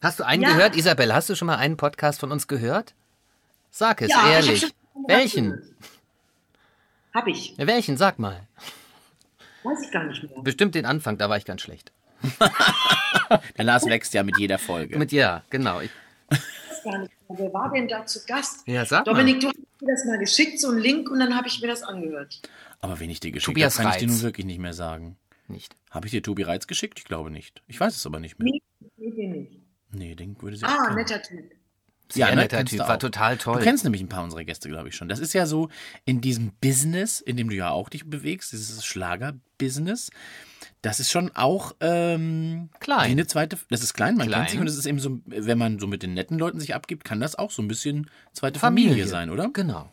Hast du einen Ja. gehört? Isabel, hast du schon mal einen Podcast von uns gehört? Sag es, Ja, ich hab ehrlich. schon- Welchen? Habe ich. Ja, welchen? Sag mal. Weiß ich gar nicht mehr. Bestimmt den Anfang, da war ich ganz schlecht. Der Lars wächst ja mit jeder Folge. Mit ja, genau. Ich, weiß gar nicht mehr. Wer war denn da zu Gast? ja, sag mal. Dominik, du hast mir das mal geschickt, so einen Link, und dann habe ich mir das angehört. Aber wenn ich dir geschickt habe, kann ich dir nun wirklich nicht mehr sagen. Nicht. Habe ich dir Tobi Reitz geschickt? Ich glaube nicht. Ich weiß es aber nicht mehr. Nee, nee, nee, nicht. Nee, den würde sie Ah, netter Typ. Sehr ne, netter kennst Typ, du war total toll. Du kennst nämlich ein paar unserer Gäste, glaube ich schon. Das ist ja so in diesem Business, in dem du ja auch dich bewegst, dieses Schlager-Business. Das ist schon auch ähm, Klein. eine zweite. Das ist klein, man Klein. kennt sich und es ist eben so, wenn man so mit den netten Leuten sich abgibt, kann das auch so ein bisschen zweite Familie, Familie sein, oder? Genau.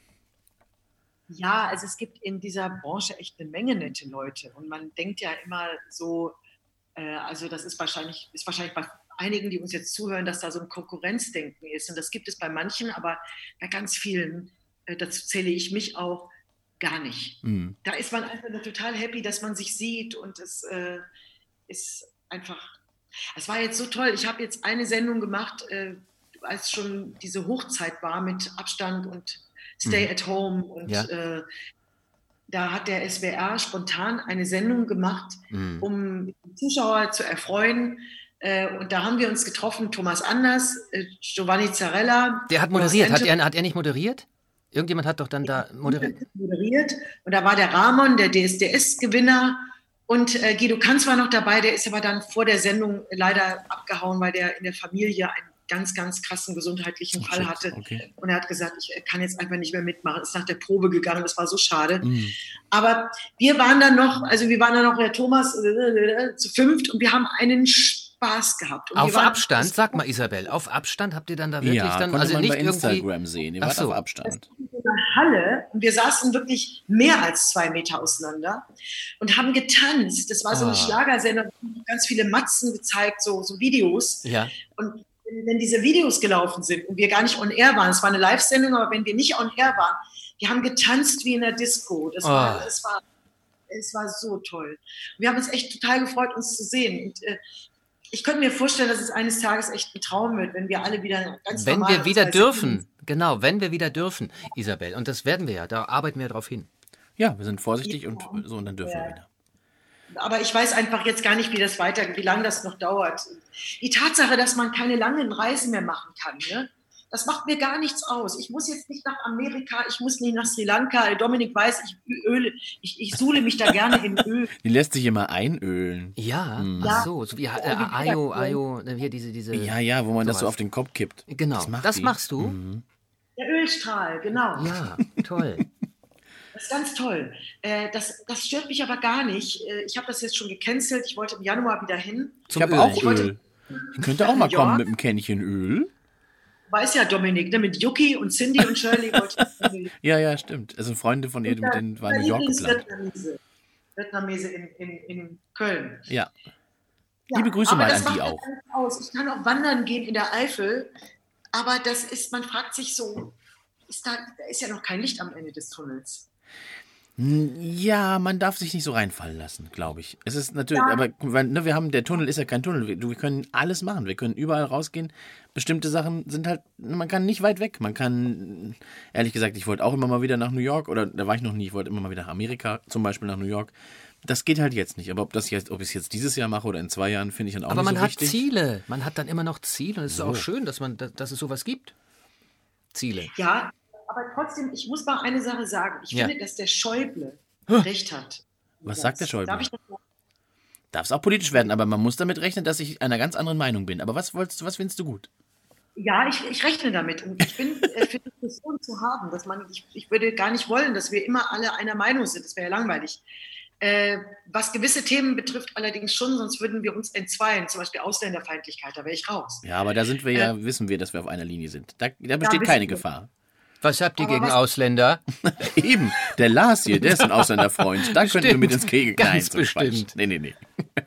Ja, also es gibt in dieser Branche echt eine Menge nette Leute. Und man denkt ja immer so, äh, also das ist wahrscheinlich, ist wahrscheinlich bei einigen, die uns jetzt zuhören, dass da so ein Konkurrenzdenken ist. Und das gibt es bei manchen, aber bei ganz vielen, äh, dazu zähle ich mich auch, gar nicht. Mhm. Da ist man einfach total happy, dass man sich sieht und es äh, ist einfach, es war jetzt so toll. Ich habe jetzt eine Sendung gemacht, äh, als schon diese Hochzeit war mit Abstand und Stay mhm. at Home und ja. äh, da hat der SWR spontan eine Sendung gemacht, mhm. um die Zuschauer zu erfreuen. Äh, und da haben wir uns getroffen, Thomas Anders, äh, Giovanni Zarella. Der hat moderiert. Hat er, hat er nicht moderiert? Irgendjemand hat doch dann da moderiert. moderiert. Und da war der Ramon, der DSDS-Gewinner. Und äh, Guido Kanz war noch dabei, der ist aber dann vor der Sendung leider abgehauen, weil der in der Familie einen ganz, ganz krassen gesundheitlichen oh, Fall hatte. Okay. Und er hat gesagt, ich kann jetzt einfach nicht mehr mitmachen. Ist nach der Probe gegangen, das war so schade. Mhm. Aber wir waren dann noch, also wir waren dann noch, der Thomas äh, äh, äh zu fünft und wir haben einen Spaß gehabt. Und auf Abstand, sag mal Isabel, auf Abstand habt ihr dann da wirklich ja, dann, also man nicht bei Instagram irgendwie... sehen, ihr wart so. auf Abstand. Halle und wir saßen wirklich mehr als zwei Meter auseinander und haben getanzt. Das war so eine ah. Schlagersendung, ganz viele Matzen gezeigt, so, so Videos. Ja. Und wenn diese Videos gelaufen sind und wir gar nicht on air waren, es war eine Live-Sendung, aber wenn wir nicht on air waren, wir haben getanzt wie in der Disco. Das, oh. war, das war, es war so toll. Wir haben uns echt total gefreut, uns zu sehen. Und, äh, ich könnte mir vorstellen, dass es eines Tages echt ein Traum wird, wenn wir alle wieder ganz Wenn wir wieder dürfen, genau, wenn wir wieder dürfen, Isabel. Und das werden wir ja, da arbeiten wir darauf hin. Ja, wir sind vorsichtig ja. und so und dann dürfen ja. wir wieder. Aber ich weiß einfach jetzt gar nicht, wie das weitergeht, wie lange das noch dauert. Die Tatsache, dass man keine langen Reisen mehr machen kann, ne? Das macht mir gar nichts aus. Ich muss jetzt nicht nach Amerika, ich muss nicht nach Sri Lanka. Dominik weiß, ich öle, ich, ich suhle mich da gerne in Öl. Die lässt sich immer einölen. Ja, hm. ach so, so wie äh, Ayo, Ayo, hier diese, diese. Ja, ja, wo man das so auf den Kopf kippt. Genau, das, macht das machst du. Mhm. Der Ölstrahl, genau. Ja, toll. Das ist ganz toll. Äh, das, das stört mich aber gar nicht. Äh, ich habe das jetzt schon gecancelt. Ich wollte im Januar wieder hin. ich habe auch Öl. Ich könnte auch mal kommen mit einem Kännchen Öl weiß ja Dominik, ne, mit Yuki und Cindy und Shirley ja, ja, stimmt. Also Freunde von ihr, mit denen war New York geplant. Vietnamese, Vietnamese in, in, in Köln. Ja. ja Liebe Grüße mal an die auch. Aus. Ich kann auch wandern gehen in der Eifel, aber das ist, man fragt sich so, ist da, da ist ja noch kein Licht am Ende des Tunnels. Ja, man darf sich nicht so reinfallen lassen, glaube ich. Es ist natürlich, ja. aber ne, wir haben, der Tunnel ist ja kein Tunnel. Wir, wir, können alles machen. Wir können überall rausgehen. Bestimmte Sachen sind halt, man kann nicht weit weg. Man kann, ehrlich gesagt, ich wollte auch immer mal wieder nach New York oder da war ich noch nie. Ich wollte immer mal wieder nach Amerika, zum Beispiel nach New York. Das geht halt jetzt nicht. Aber ob das jetzt, ob ich es jetzt dieses Jahr mache oder in zwei Jahren, finde ich dann auch aber nicht so wichtig. Aber man hat Ziele. Man hat dann immer noch Ziele. Und es so. ist auch schön, dass man, dass es sowas gibt. Ziele. Ja, aber trotzdem, ich muss mal eine Sache sagen. Ich ja. finde, dass der Schäuble huh. recht hat. Was sagt der Schäuble? Darf ich das Darf es auch politisch werden, aber man muss damit rechnen, dass ich einer ganz anderen Meinung bin. Aber was wolltest du, was findest du gut? Ja, ich, ich rechne damit. Und ich bin äh, für Diskussionen zu haben, dass man, ich, ich würde gar nicht wollen, dass wir immer alle einer Meinung sind. Das wäre ja langweilig. Äh, was gewisse Themen betrifft, allerdings schon, sonst würden wir uns entzweien, zum Beispiel Ausländerfeindlichkeit, da wäre ich raus. Ja, aber da sind wir ja, äh, wissen wir, dass wir auf einer Linie sind. Da, da besteht keine Gefahr. Was habt ihr Aber gegen Ausländer? Eben, der Lars hier, der ist ein Ausländerfreund. Da könnten wir mit ins Kegel Ganz bestimmt. Nee, nee, nee.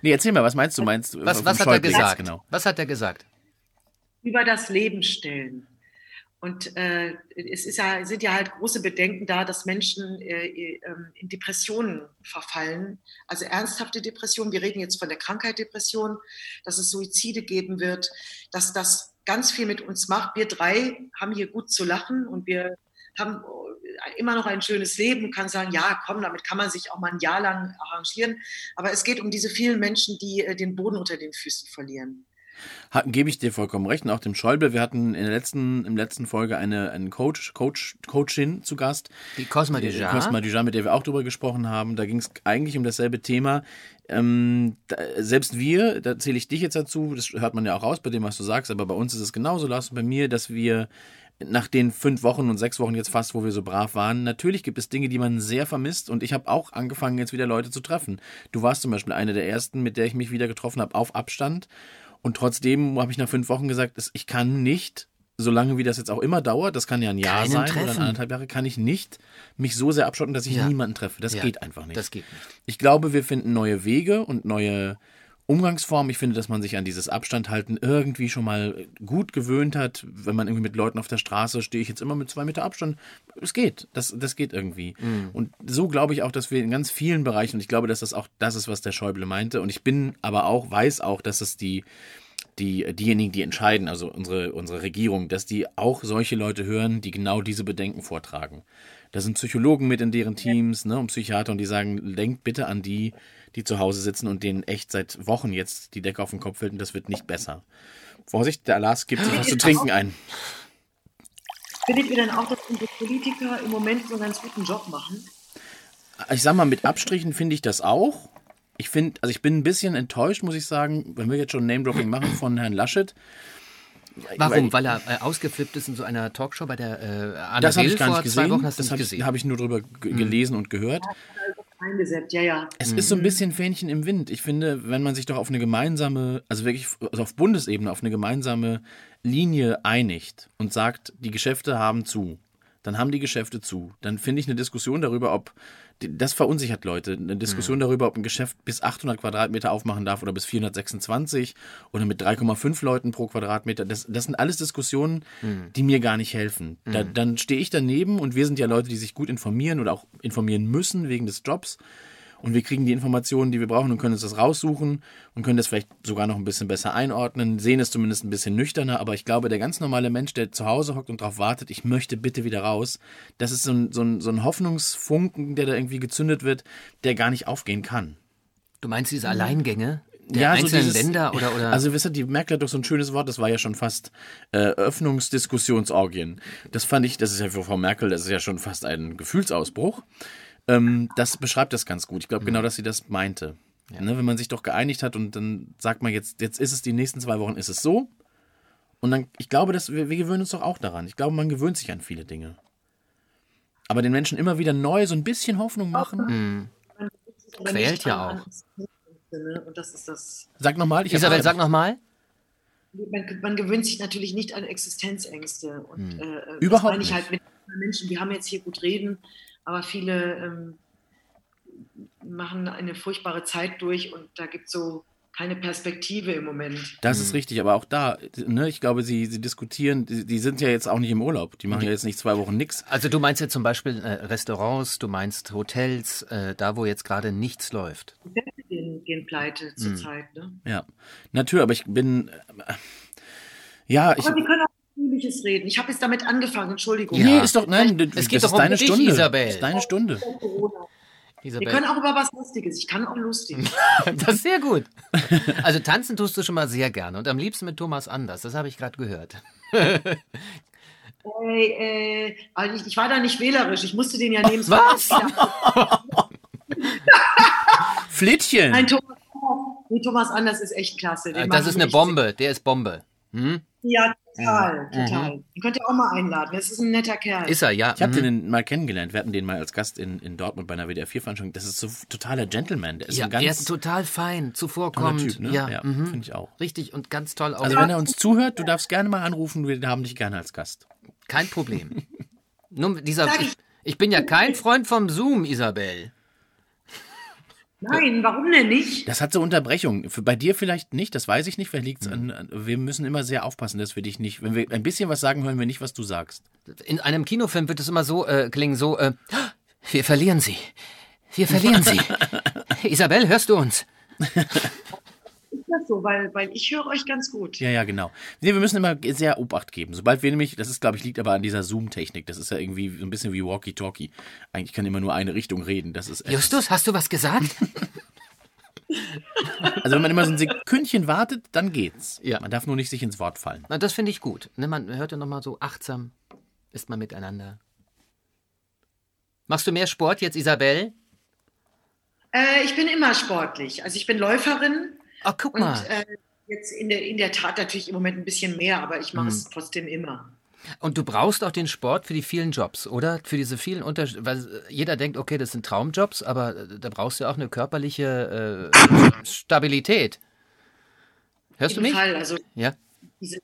Nee, erzähl mal, was meinst du? Meinst du was, was hat er gesagt? Genau. Was hat er gesagt? Über das Leben stellen. Und äh, es ist ja, sind ja halt große Bedenken da, dass Menschen äh, ähm, in Depressionen verfallen. Also ernsthafte Depressionen. Wir reden jetzt von der Krankheit Depression, dass es Suizide geben wird, dass das ganz viel mit uns macht. Wir drei haben hier gut zu lachen und wir haben immer noch ein schönes Leben, kann sagen, ja, komm, damit kann man sich auch mal ein Jahr lang arrangieren. Aber es geht um diese vielen Menschen, die äh, den Boden unter den Füßen verlieren. Gebe ich dir vollkommen recht. Und auch dem Schäuble. Wir hatten in der letzten, in der letzten Folge eine, einen Coach, Coach, Coachin zu Gast. Die Cosma Dujan. Cosma Dujan, mit der wir auch drüber gesprochen haben. Da ging es eigentlich um dasselbe Thema. Ähm, da, selbst wir, da zähle ich dich jetzt dazu, das hört man ja auch raus bei dem, was du sagst, aber bei uns ist es genauso, Lars, bei mir, dass wir nach den fünf Wochen und sechs Wochen jetzt fast, wo wir so brav waren, natürlich gibt es Dinge, die man sehr vermisst und ich habe auch angefangen, jetzt wieder Leute zu treffen. Du warst zum Beispiel eine der ersten, mit der ich mich wieder getroffen habe, auf Abstand und trotzdem habe ich nach fünf Wochen gesagt, ich kann nicht, solange wie das jetzt auch immer dauert, das kann ja ein Jahr Keinen sein treffen. oder anderthalb Jahre, kann ich nicht mich so sehr abschotten, dass ich ja. niemanden treffe. Das ja. geht einfach nicht. Das geht nicht. Ich glaube, wir finden neue Wege und neue Umgangsform. Ich finde, dass man sich an dieses Abstand halten irgendwie schon mal gut gewöhnt hat. Wenn man irgendwie mit Leuten auf der Straße stehe ich jetzt immer mit zwei Meter Abstand. Es geht. Das, das geht irgendwie. Mhm. Und so glaube ich auch, dass wir in ganz vielen Bereichen, und ich glaube, dass das auch das ist, was der Schäuble meinte. Und ich bin aber auch, weiß auch, dass es die, die, diejenigen, die entscheiden, also unsere, unsere Regierung, dass die auch solche Leute hören, die genau diese Bedenken vortragen. Da sind Psychologen mit in deren Teams, ne, und Psychiater, und die sagen, denkt bitte an die, die zu Hause sitzen und denen echt seit Wochen jetzt die Decke auf den Kopf fällt und das wird nicht besser. Vorsicht, der Alas gibt sich was zu trinken ein. Findet ihr denn auch, dass unsere Politiker im Moment so einen ganz guten Job machen? Ich sag mal, mit Abstrichen finde ich das auch. Ich finde, also ich bin ein bisschen enttäuscht, muss ich sagen, wenn wir jetzt schon Name-Dropping machen von Herrn Laschet. Warum? Weil er äh, ausgeflippt ist in so einer Talkshow bei der äh, Anna Das habe ich gar nicht gesehen. das habe ich, hab ich, nur darüber hm. gelesen und gehört. Ja, eingesetzt, ja, ja. Es mhm. ist so ein bisschen Fähnchen im Wind. Ich finde, wenn man sich doch auf eine gemeinsame, also wirklich also auf Bundesebene, auf eine gemeinsame Linie einigt und sagt, die Geschäfte haben zu, dann haben die Geschäfte zu. Dann finde ich eine Diskussion darüber, ob das verunsichert Leute. Eine Diskussion mhm. darüber, ob ein Geschäft bis 800 Quadratmeter aufmachen darf oder bis 426 oder mit 3,5 Leuten pro Quadratmeter. Das, das sind alles Diskussionen, mhm. die mir gar nicht helfen. Da, mhm. dann stehe ich daneben und wir sind ja Leute, die sich gut informieren oder auch informieren müssen wegen des Jobs und wir kriegen die Informationen, die wir brauchen und können uns das raussuchen und können das vielleicht sogar noch ein bisschen besser einordnen, sehen es zumindest ein bisschen nüchterner, aber ich glaube, der ganz normale Mensch, der zu Hause hockt und darauf wartet, ich möchte bitte wieder raus, das ist so ein, so ein, so ein Hoffnungsfunken, der da irgendwie gezündet wird, der gar nicht aufgehen kann. Du meinst diese Alleingänge? der ja, einzelnen so dieses, Länder oder, oder Also wisst ihr, die Merkel hat doch so ein schönes Wort, das war ja schon fast äh, Öffnungsdiskussionsorgien. Das fand ich, das ist ja für Frau Merkel, das ist ja schon fast ein Gefühlsausbruch. Ähm, das beschreibt das ganz gut. Ich glaube genau, mhm. dass sie das meinte. Ja. Ne, wenn man sich doch geeinigt hat und dann sagt man jetzt, jetzt ist es die nächsten zwei Wochen, ist es so. Und dann, ich glaube, dass wir, wir gewöhnen uns doch auch daran. Ich glaube, man gewöhnt sich an viele Dinge. Aber den Menschen immer wieder neu so ein bisschen Hoffnung machen. Mhm. Quält ja auch. Und das ist das. Sag nochmal. Isabel, sag nochmal. Man, man, gewöhnt sich natürlich nicht an Existenzängste. Und, mhm. äh, Überhaupt nicht. ich halt mit Menschen, wir haben jetzt hier gut reden, aber viele ähm, machen eine furchtbare Zeit durch und da gibt es so keine Perspektive im Moment. Das ist mhm. richtig, aber auch da, ne, ich glaube, sie, sie diskutieren, die, die sind ja jetzt auch nicht im Urlaub, die machen ja jetzt nicht zwei Wochen nichts. Also du meinst jetzt zum Beispiel äh, Restaurants, du meinst Hotels, äh, da wo jetzt gerade nichts läuft. Die gehen, gehen pleite mhm. zurzeit, ne? Ja, natürlich, aber ich bin, äh, ja, aber ich... Sie können auch Natürliches reden. Ich habe jetzt damit angefangen, Entschuldigung. Ja. Nee, ist doch, nein, es das geht ist doch um deine dich, Stunde. Isabel. Das ist deine Stunde. Isabel. Wir können auch über was Lustiges. Ich kann auch lustig. das ist sehr gut. Also tanzen tust du schon mal sehr gerne und am liebsten mit Thomas Anders. Das habe ich gerade gehört. Äh, äh, also ich, ich, war da nicht wählerisch. Ich musste den ja nehmen. Was? Flittchen. Nein, Thomas, nee, Thomas Anders ist echt klasse. Den das ist eine Bombe. Der ist Bombe. Hm? Ja, total, mhm. total. Den könnt ihr auch mal einladen. Das ist ein netter Kerl. Ist er, ja. Ich habe mhm. den mal kennengelernt. Wir hatten den mal als Gast in, in Dortmund bei einer WDR-4-Veranstaltung. Das ist so totaler Gentleman. Der ist ja, ein ganz er ist total fein, zuvorkommend. Typ, ne? Ja, ja mhm. finde ich auch. Richtig und ganz toll auch. Also wenn er uns zuhört, du darfst gerne mal anrufen. Wir haben dich gerne als Gast. Kein Problem. Nur dieser, ich, ich bin ja kein Freund vom Zoom, Isabel. Nein, warum denn nicht? Das hat so Unterbrechungen. Bei dir vielleicht nicht, das weiß ich nicht. Vielleicht liegt es an, an. Wir müssen immer sehr aufpassen, dass wir dich nicht. Wenn wir ein bisschen was sagen, hören wir nicht, was du sagst. In einem Kinofilm wird es immer so äh, klingen: so, äh, wir verlieren sie. Wir verlieren sie. Isabel, hörst du uns? das so, weil, weil ich höre euch ganz gut. Ja, ja, genau. Nee, wir müssen immer sehr Obacht geben. Sobald wir nämlich, das ist, glaube ich, liegt aber an dieser Zoom-Technik. Das ist ja irgendwie so ein bisschen wie Walkie-Talkie. Eigentlich kann immer nur eine Richtung reden. Das ist Justus, hast du was gesagt? also wenn man immer so ein Sekündchen wartet, dann geht's. Ja. Man darf nur nicht sich ins Wort fallen. Na, das finde ich gut. Ne, man hört ja nochmal so achtsam, ist man miteinander. Machst du mehr Sport jetzt, Isabel? Äh, ich bin immer sportlich. Also ich bin Läuferin Ach, guck mal. Und äh, jetzt in der, in der Tat natürlich im Moment ein bisschen mehr, aber ich mache es trotzdem immer. Und du brauchst auch den Sport für die vielen Jobs, oder? Für diese vielen Unterschiede. Weil jeder denkt, okay, das sind Traumjobs, aber äh, da brauchst du auch eine körperliche äh, Stabilität. Hörst du mich? Fall, also ja? diese,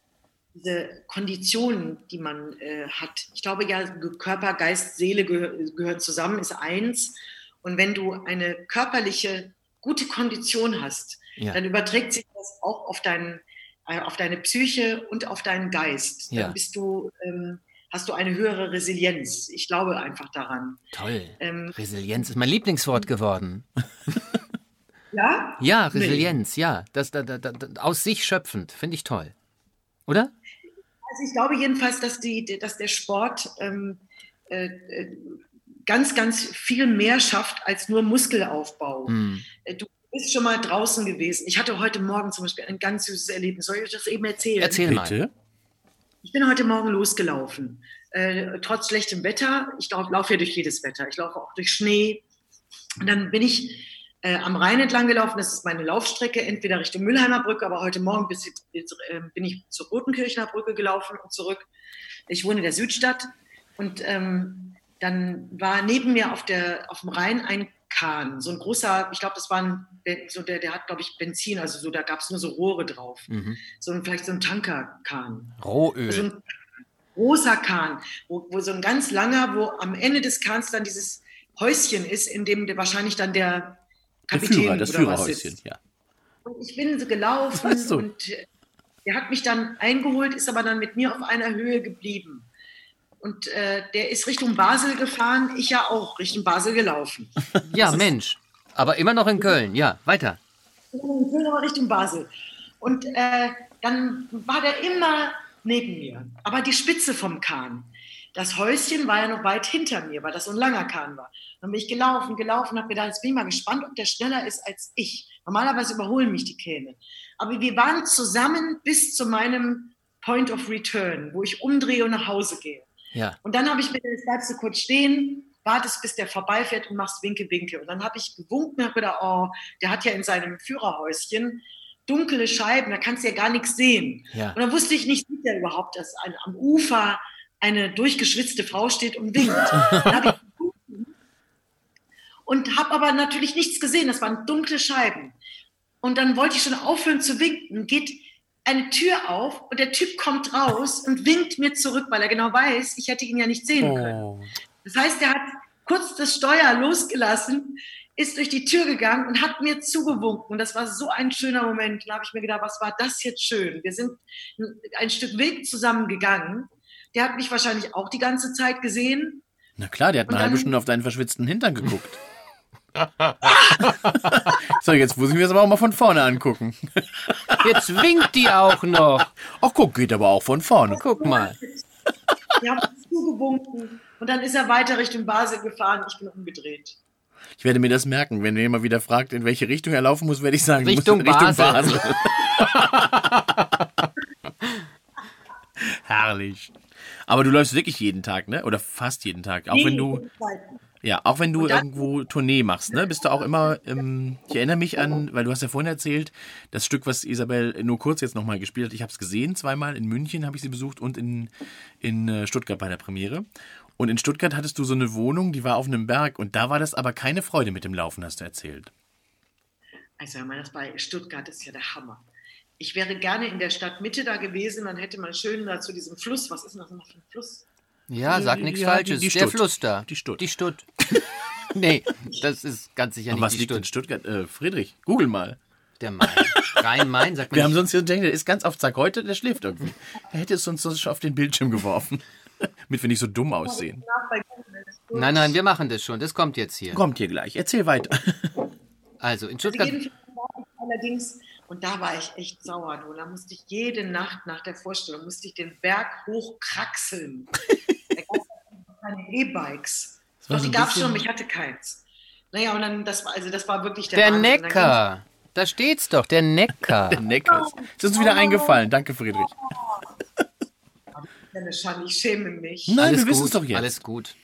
diese Konditionen, die man äh, hat. Ich glaube ja, Körper, Geist, Seele gehör, gehören zusammen, ist eins. Und wenn du eine körperliche gute Kondition hast, Ja. dann überträgt sich das auch auf, dein, äh, auf deine Psyche und auf deinen Geist. Dann Ja. bist du, ähm, hast du eine höhere Resilienz. Ich glaube einfach daran. Toll. Ähm, Resilienz ist mein Lieblingswort geworden. ja? Ja, Nee. Resilienz, ja. Das, da, da, da, aus sich schöpfend, finde ich toll. Oder? Also ich glaube jedenfalls, dass, die, dass der Sport ähm, äh, äh, ganz, ganz viel mehr schafft als nur Muskelaufbau. Äh, Du bist schon mal draußen gewesen. Ich hatte heute Morgen zum Beispiel ein ganz süßes Erlebnis. Soll ich euch das eben erzählen? Erzähl mal. Bitte? Ich bin heute Morgen losgelaufen. Äh, trotz schlechtem Wetter. Ich lauf- laufe ja durch jedes Wetter. Ich laufe auch durch Schnee. Und dann bin ich äh, am Rhein entlang gelaufen. Das ist meine Laufstrecke, entweder Richtung Mülheimer Brücke, aber heute Morgen bis, bis, äh, bin ich zur Rotenkirchner Brücke gelaufen und zurück. Ich wohne in der Südstadt. Und ähm, dann war neben mir auf, der, auf dem Rhein ein Kahn, so ein großer, ich glaube, das war ein, so der, der hat, glaube ich, Benzin, also so, da gab es nur so Rohre drauf. Mhm. So ein, vielleicht so ein Tankerkahn. Rohöl. So ein großer Kahn, wo, wo so ein ganz langer, wo am Ende des Kahns dann dieses Häuschen ist, in dem der, wahrscheinlich dann der Der Kapitän Führer, das oder was Führerhäuschen, ja. Und ich bin so gelaufen Ach so. und äh, der hat mich dann eingeholt, ist aber dann mit mir auf einer Höhe geblieben. Und äh, der ist Richtung Basel gefahren, ich ja auch Richtung Basel gelaufen. Ja, Mensch. Aber immer noch in Köln. Ja, weiter. Ich will aber Richtung Basel. Und äh, dann war der immer neben mir, aber die Spitze vom Kahn. Das Häuschen war ja noch weit hinter mir, weil das so ein langer Kahn war. Dann bin ich gelaufen, gelaufen, habe mir gedacht, jetzt bin ich mal gespannt, ob der schneller ist als ich. Normalerweise überholen mich die Kähne. Aber wir waren zusammen bis zu meinem Point of Return, wo ich umdrehe und nach Hause gehe. Ja. Und dann habe ich mir, jetzt bleibst du kurz stehen, wartest, bis der vorbeifährt und machst Winke, Winke. Und dann habe ich gewunken und habe gedacht, oh, der hat ja in seinem Führerhäuschen dunkle Scheiben, da kannst du ja gar nichts sehen. Ja. Und dann wusste ich nicht, sieht er überhaupt, dass ein, am Ufer eine durchgeschwitzte Frau steht und winkt. Hab und habe aber natürlich nichts gesehen, das waren dunkle Scheiben. Und dann wollte ich schon aufhören zu winken, geht eine Tür auf und der Typ kommt raus und winkt mir zurück, weil er genau weiß, ich hätte ihn ja nicht sehen können. Oh. Das heißt, er hat kurz das Steuer losgelassen, ist durch die Tür gegangen und hat mir zugewunken. Und das war so ein schöner Moment. Da habe ich mir gedacht, was war das jetzt schön? Wir sind ein- Stück Weg zusammen gegangen. Der hat mich wahrscheinlich auch die ganze Zeit gesehen. Na klar, der hat eine halbe Stunde auf deinen verschwitzten Hintern geguckt. so, jetzt muss ich mir das aber auch mal von vorne angucken. Jetzt winkt die auch noch. Ach guck, geht aber auch von vorne. Guck mal. Wir haben zugewunken. Und dann ist er weiter Richtung Basel gefahren. Ich bin umgedreht. Ich werde mir das merken. Wenn mir jemand wieder fragt, in welche Richtung er laufen muss, werde ich sagen, du musst Richtung in Richtung Basel. Basel. Herrlich. Aber du läufst wirklich jeden Tag, ne? Oder fast jeden Tag. Auch wenn du, ja, auch wenn du dann- irgendwo Tournee machst, ne? Bist du auch immer, ähm, ich erinnere mich an, weil du hast ja vorhin erzählt, das Stück, was Isabel nur kurz jetzt nochmal gespielt hat, ich habe es gesehen, zweimal in München habe ich sie besucht und in, in äh, Stuttgart bei der Premiere. Und in Stuttgart hattest du so eine Wohnung, die war auf einem Berg und da war das aber keine Freude mit dem Laufen, hast du erzählt. Also, wenn man das bei Stuttgart ist ja der Hammer. Ich wäre gerne in der Stadtmitte da gewesen, dann hätte man schön da zu diesem Fluss, was ist denn das noch für ein Fluss? Ja, sag nichts Ja, die- Falsches. die Der Stutt. Fluss da. Die Stutt. Die Stutt. nee, das ist ganz sicher Und nicht was die liegt in Stutt. Stuttgart? Äh, Friedrich, google mal. Der Main. Rhein-Main, sagt Wir man haben nicht. sonst hier denkt, der ist ganz auf Zack heute, der schläft irgendwie. Er hätte es uns sonst schon auf den Bildschirm geworfen. Damit wir nicht so dumm aussehen. Nein, nein, wir machen das schon. Das kommt jetzt hier. Kommt hier gleich, erzähl weiter. Also in Also Stuttgart. allerdings, und da war ich echt sauer, du, da musste ich jede Nacht nach der Vorstellung, musste ich den Berg hochkraxeln. Keine E-Bikes. Doch, so die gab es schon, aber ich hatte keins. Naja, und dann, das war, also das war wirklich der Der Wahnsinn. Neckar. Da steht's doch, der Neckar. Der Neckar. Ist uns wieder eingefallen. Danke, Friedrich. ich schäme mich. Nein, alles wir wissen es doch jetzt. Alles gut.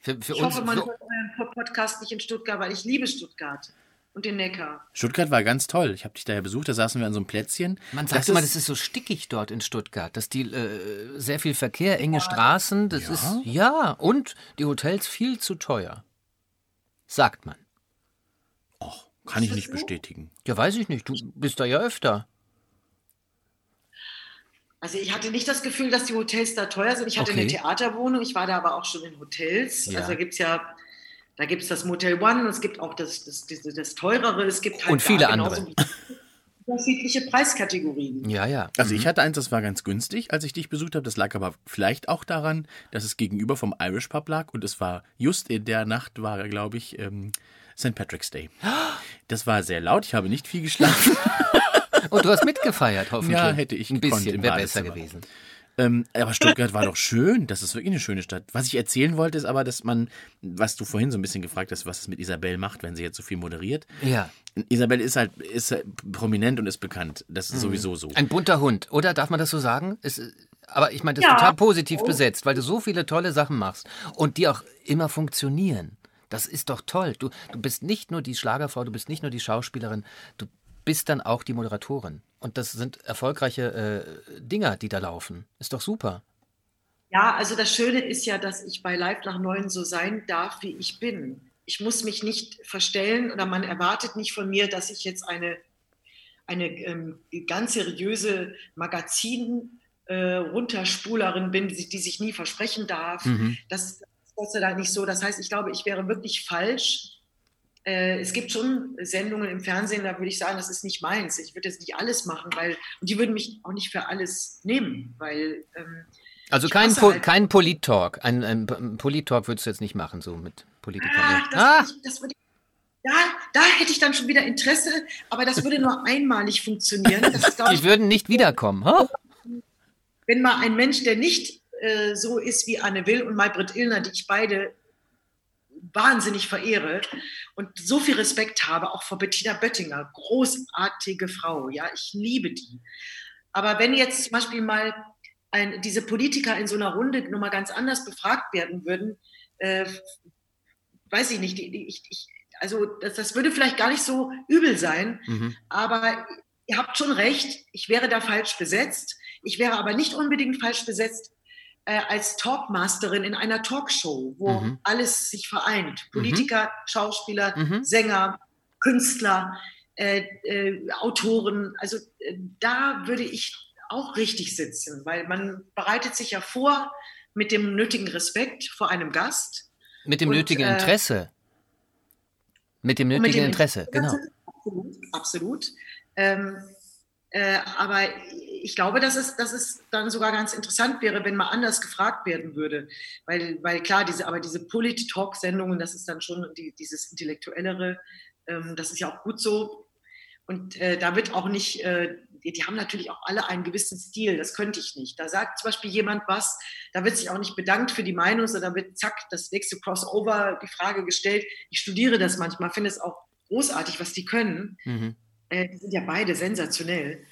Für, für Ich uns. hoffe, man für, hört euren Podcast nicht in Stuttgart, weil ich liebe Stuttgart und den Neckar. Stuttgart war ganz toll. Ich habe dich da ja besucht, da saßen wir an so einem Plätzchen. man sagt immer, das ist so stickig dort in Stuttgart, dass die äh, sehr viel Verkehr, enge Straßen, das ist ja und die Hotels viel zu teuer. Sagt man. Och, kann ich nicht bestätigen. Ja, weiß ich nicht. Du bist da ja öfter. Also ich hatte nicht das Gefühl, dass die Hotels da teuer sind. Ich hatte Okay. eine Theaterwohnung, ich war da aber auch schon in Hotels. Ja. Also da gibt es ja, da gibt es das Motel One, es gibt auch das, das, das, das teurere, es gibt halt Und viele andere. unterschiedliche Preiskategorien. Ja, ja. Also ich hatte eins, das war ganz günstig, als ich dich besucht habe. Das lag aber vielleicht auch daran, dass es gegenüber vom Irish Pub lag und es war just in der Nacht war, glaube ich, ähm, St. Patrick's Day. Das war sehr laut. Ich habe nicht viel geschlafen. Und du hast mitgefeiert, hoffentlich. Ja, hätte ich Ein bisschen, wäre besser gewesen. Ähm, aber Stuttgart war doch schön. Das ist wirklich eine schöne Stadt. Was ich erzählen wollte, ist aber, dass man, was du vorhin so ein bisschen gefragt hast, was es mit Isabel macht, wenn sie jetzt so viel moderiert. Ja. Isabel ist halt ist prominent und ist bekannt. Das ist sowieso so. Ein bunter Hund, oder? Darf man das so sagen? Ist, aber ich meine, das ist Ja. total positiv besetzt, weil du so viele tolle Sachen machst und die auch immer funktionieren. Das ist doch toll. Du, du bist nicht nur die Schlagerfrau, du bist nicht nur die Schauspielerin, du bist dann auch die Moderatorin. Und das sind erfolgreiche äh, Dinger, die da laufen. Ist doch super. Ja, also das Schöne ist ja, dass ich bei Live nach Neun so sein darf, wie ich bin. Ich muss mich nicht verstellen oder man erwartet nicht von mir, dass ich jetzt eine, eine ähm, ganz seriöse Magazin äh, Runterspulerin bin, die, die sich nie versprechen darf. Mhm. Das ist Gott sei Dank nicht so. Das heißt, ich glaube, ich wäre wirklich falsch. Äh, es gibt schon Sendungen im Fernsehen, da würde ich sagen, das ist nicht meins. Ich würde jetzt nicht alles machen, weil, und die würden mich auch nicht für alles nehmen, weil ähm, Also kein, po halt- kein Polit-Talk. Ein, ein, ein Polit-Talk würdest du jetzt nicht machen, so mit Politikern. Ah, das, ah, würde ich- das würde ich, da, da hätte ich dann schon wieder Interesse, aber das würde nur einmalig funktionieren. Das die ich, würden nicht wiederkommen. Ha? wenn mal ein Mensch, der nicht äh, so ist wie Anne Will und Maybrit Illner, die ich beide wahnsinnig verehre und so viel Respekt habe, auch vor Bettina Böttinger, großartige Frau, ja, ich liebe die. Aber wenn jetzt zum Beispiel mal ein, diese Politiker in so einer Runde nochmal ganz anders befragt werden würden, äh, weiß ich nicht, die, die, ich, ich, also das, das würde vielleicht gar nicht so übel sein, Mhm. aber ihr habt schon recht, ich wäre da falsch besetzt. Ich wäre aber nicht unbedingt falsch besetzt äh, als Talkmasterin in einer Talkshow, wo Mhm. alles sich vereint. Politiker, Schauspieler, Mhm. Sänger, Künstler, äh, äh, Autoren. Also äh, da würde ich auch richtig sitzen, weil man bereitet sich ja vor mit dem nötigen Respekt vor einem Gast. Mit dem Und, nötigen äh, Interesse. Mit dem nötigen mit dem Interesse, genau. Absolut, absolut. Ähm, äh, aber ich glaube, dass es, dass es dann sogar ganz interessant wäre, wenn mal anders gefragt werden würde. Weil, weil klar, diese, aber diese Polit-Talk-Sendungen, das ist dann schon die, dieses Intellektuellere, ähm, das ist ja auch gut so. Und äh, da wird auch nicht, äh, die, die haben natürlich auch alle einen gewissen Stil, das könnte ich nicht. Da sagt zum Beispiel jemand was, da wird sich auch nicht bedankt für die Meinung, sondern wird zack, das nächste Crossover, die Frage gestellt. Ich studiere das manchmal, finde es auch großartig, was die können. Mhm. Äh, die sind ja beide sensationell.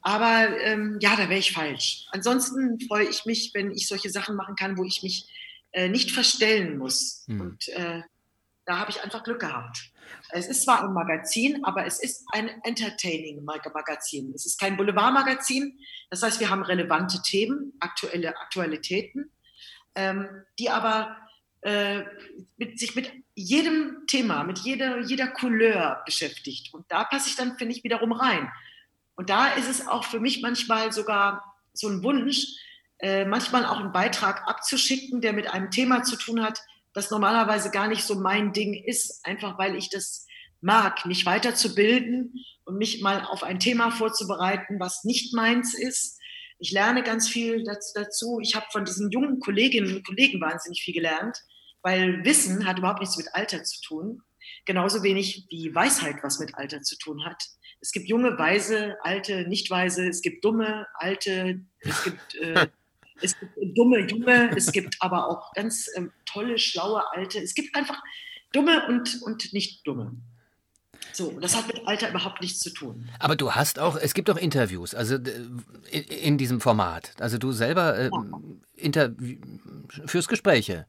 Aber ähm, ja, da wäre ich falsch. Ansonsten freue ich mich, wenn ich solche Sachen machen kann, wo ich mich äh, nicht verstellen muss. Hm. Und äh, da habe ich einfach Glück gehabt. Es ist zwar ein Magazin, aber es ist ein entertaining Mag- Magazin. Es ist kein Boulevardmagazin. Das heißt, wir haben relevante Themen, aktuelle Aktualitäten, ähm, die aber äh, mit, sich mit jedem Thema, mit jeder, jeder Couleur beschäftigt. Und da passe ich dann, finde ich, wiederum rein. Und da ist es auch für mich manchmal sogar so ein Wunsch, äh, manchmal auch einen Beitrag abzuschicken, der mit einem Thema zu tun hat, das normalerweise gar nicht so mein Ding ist, einfach weil ich das mag, mich weiterzubilden und mich mal auf ein Thema vorzubereiten, was nicht meins ist. Ich lerne ganz viel daz- dazu. Ich habe von diesen jungen Kolleginnen und Kollegen wahnsinnig viel gelernt, weil Wissen hat überhaupt nichts mit Alter zu tun. Genauso wenig wie Weisheit was mit Alter zu tun hat. Es gibt junge, weise, alte, nicht weise. Es gibt dumme, alte. Es gibt, äh, es gibt dumme, junge. Es gibt aber auch ganz ähm, tolle, schlaue, alte. Es gibt einfach dumme und, und nicht dumme. So, und das hat mit Alter überhaupt nichts zu tun. Aber du hast auch, es gibt auch Interviews, also äh, in, in diesem Format. Also du selber äh, fürs Gespräche.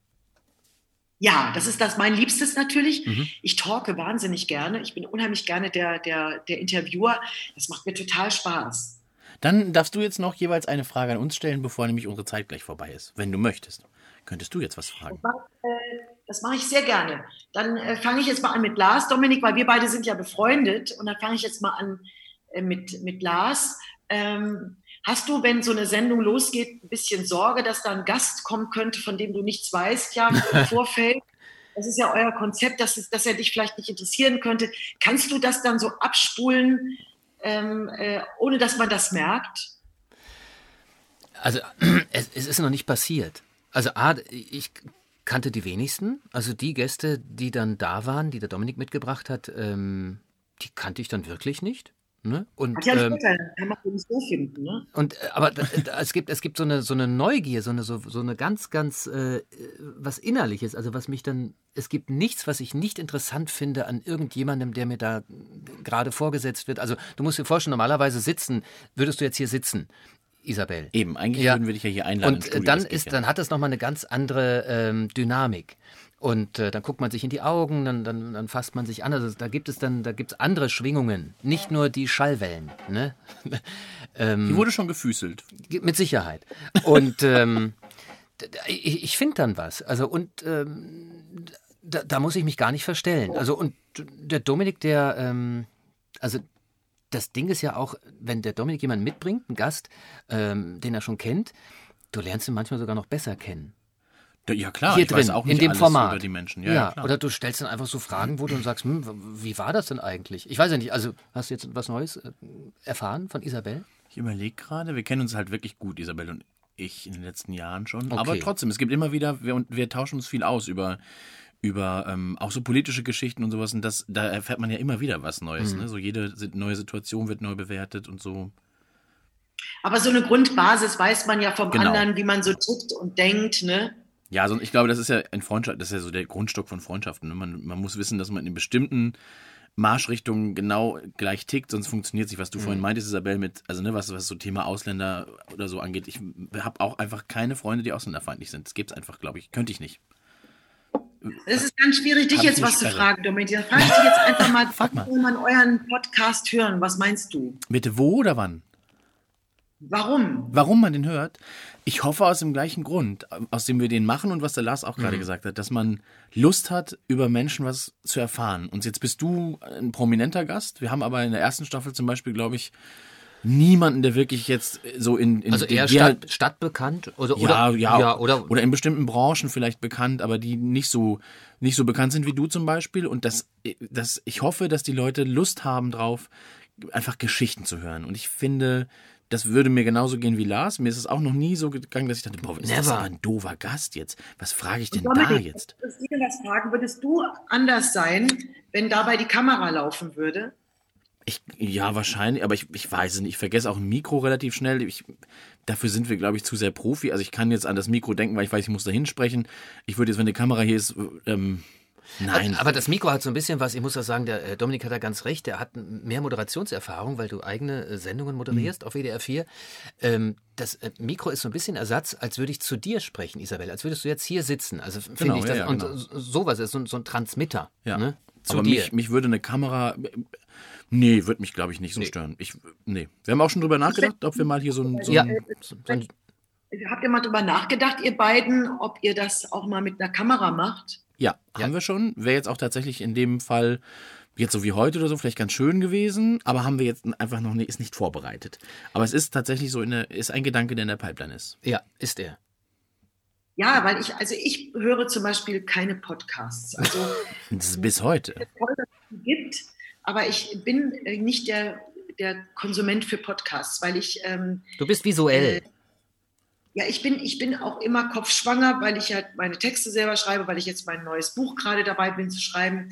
Ja, das ist das mein Liebstes natürlich. Mhm. Ich talke wahnsinnig gerne. Ich bin unheimlich gerne der, der, der Interviewer. Das macht mir total Spaß. Dann darfst du jetzt noch jeweils eine Frage an uns stellen, bevor nämlich unsere Zeit gleich vorbei ist. Wenn du möchtest. Könntest du jetzt was fragen? Das mache ich sehr gerne. Dann äh, fange ich jetzt mal an mit Lars, Dominik, weil wir beide sind ja befreundet. Und dann fange ich jetzt mal an äh, mit, mit Lars. Ähm, hast du, wenn so eine Sendung losgeht, ein bisschen Sorge, dass da ein Gast kommen könnte, von dem du nichts weißt, ja, im Vorfeld? Das ist ja euer Konzept, dass, es, dass er dich vielleicht nicht interessieren könnte. Kannst du das dann so abspulen, ähm, äh, ohne dass man das merkt? Also es, es ist noch nicht passiert. Also A, ich kannte die wenigsten. Also die Gäste, die dann da waren, die der Dominik mitgebracht hat, ähm, die kannte ich dann wirklich nicht. Ne? Und, ja, ähm, kann man nicht so finden, ne? Und äh, aber es gibt es gibt so eine so eine Neugier, so eine so, so eine ganz ganz äh, was innerliches, also was mich dann es gibt nichts, was ich nicht interessant finde an irgendjemandem, der mir da gerade vorgesetzt wird. Also du musst dir vorstellen, normalerweise sitzen, würdest du jetzt hier sitzen. Isabel. Eben, eigentlich ja. würden wir dich ja hier einladen. Und Studio, dann ist, ja. dann hat das nochmal eine ganz andere ähm, Dynamik. Und äh, dann guckt man sich in die Augen, dann, dann, dann fasst man sich an. Also da gibt es dann, da gibt es andere Schwingungen, nicht nur die Schallwellen. Ne? ähm, die wurde schon gefüßelt. Mit Sicherheit. Und ähm, ich, ich finde dann was. Also und ähm, da, da, muss ich mich gar nicht verstellen. Also und der Dominik, der, ähm, also das Ding ist ja auch, wenn der Dominik jemanden mitbringt, einen Gast, ähm, den er schon kennt, du lernst ihn manchmal sogar noch besser kennen. Ja klar, hier drin, in dem Format. über die Menschen. Ja, ja, ja oder du stellst dann einfach so Fragen, wo du dann sagst, hm, wie war das denn eigentlich? Ich weiß ja nicht, also hast du jetzt was Neues äh, erfahren von Isabel? Ich überlege gerade, wir kennen uns halt wirklich gut, Isabel und ich in den letzten Jahren schon. Okay. Aber trotzdem, es gibt immer wieder, wir, wir tauschen uns viel aus über, über ähm, auch so politische Geschichten und sowas. Und das, da erfährt man ja immer wieder was Neues. Mhm. Ne? So jede neue Situation wird neu bewertet und so. Aber so eine Grundbasis weiß man ja vom genau. anderen, wie man so tickt und denkt, ne? Ja, also ich glaube, das ist ja ein Freundschaft, das ist ja so der Grundstock von Freundschaften. Ne? Man, man muss wissen, dass man in bestimmten Marschrichtungen genau gleich tickt, sonst funktioniert sich, was du mhm. vorhin meintest, Isabel, mit, also ne, was, was so Thema Ausländer oder so angeht. Ich habe auch einfach keine Freunde, die ausländerfeindlich sind. Das gibt es einfach, glaube ich. Könnte ich nicht. Es ist ganz schwierig, dich jetzt was Sperre. zu fragen, Dominik. Dann frage ich dich jetzt einfach mal, Frag mal. will man euren Podcast hören? Was meinst du? Bitte wo oder wann? Warum? Warum man den hört? Ich hoffe aus dem gleichen Grund, aus dem wir den machen und was der Lars auch gerade mhm. gesagt hat, dass man Lust hat, über Menschen was zu erfahren. Und jetzt bist du ein prominenter Gast. Wir haben aber in der ersten Staffel zum Beispiel, glaube ich, niemanden, der wirklich jetzt so in, in also eher Stadt, stadtbekannt oder ja, oder, ja, ja, oder oder in bestimmten Branchen vielleicht bekannt, aber die nicht so nicht so bekannt sind wie du zum Beispiel. Und das, das ich hoffe, dass die Leute Lust haben drauf, einfach Geschichten zu hören. Und ich finde, das würde mir genauso gehen wie Lars. Mir ist es auch noch nie so gegangen, dass ich dachte, boah, ist Never. das aber ein doofer Gast jetzt? Was frage ich denn da jetzt? Ich würde das fragen, würdest du anders sein, wenn dabei die Kamera laufen würde? Ich, ja, wahrscheinlich, aber ich, ich weiß es nicht. Ich vergesse auch ein Mikro relativ schnell. Ich, dafür sind wir, glaube ich, zu sehr Profi. Also ich kann jetzt an das Mikro denken, weil ich weiß, ich muss da hinsprechen. Ich würde jetzt, wenn die Kamera hier ist, ähm, Nein. Aber das Mikro hat so ein bisschen was, ich muss auch sagen, der äh, Dominik hat da ganz recht, der hat mehr Moderationserfahrung, weil du eigene äh, Sendungen moderierst mhm. auf WDR 4. Ähm, das äh, Mikro ist so ein bisschen Ersatz, als würde ich zu dir sprechen, Isabel, als würdest du jetzt hier sitzen. Also finde genau, ich das. Ja, ja, genau. Und sowas ist so, so, ein Transmitter. Ja. Ne, zu Aber dir. Mich, mich würde eine Kamera. Nee, würde mich, glaube ich, nicht so nee. stören. Ich, nee. Wir haben auch schon drüber nachgedacht, ob wir mal hier so ein. So ja. ein, so ein Habt ihr mal drüber nachgedacht, ihr beiden, ob ihr das auch mal mit einer Kamera macht? Ja, ja. haben wir schon. Wäre jetzt auch tatsächlich in dem Fall jetzt so wie heute oder so vielleicht ganz schön gewesen, aber haben wir jetzt einfach noch nicht, ist nicht vorbereitet. Aber es ist tatsächlich so, eine, ist ein Gedanke, der in der Pipeline ist. Ja, ist er. Ja, weil ich, also ich höre zum Beispiel keine Podcasts. Also bis heute. Gibt, aber ich bin nicht der, der Konsument für Podcasts, weil ich. Ähm, du bist visuell. Äh, ja, ich bin, ich bin auch immer kopfschwanger, weil ich halt meine Texte selber schreibe, weil ich jetzt mein neues Buch gerade dabei bin zu schreiben.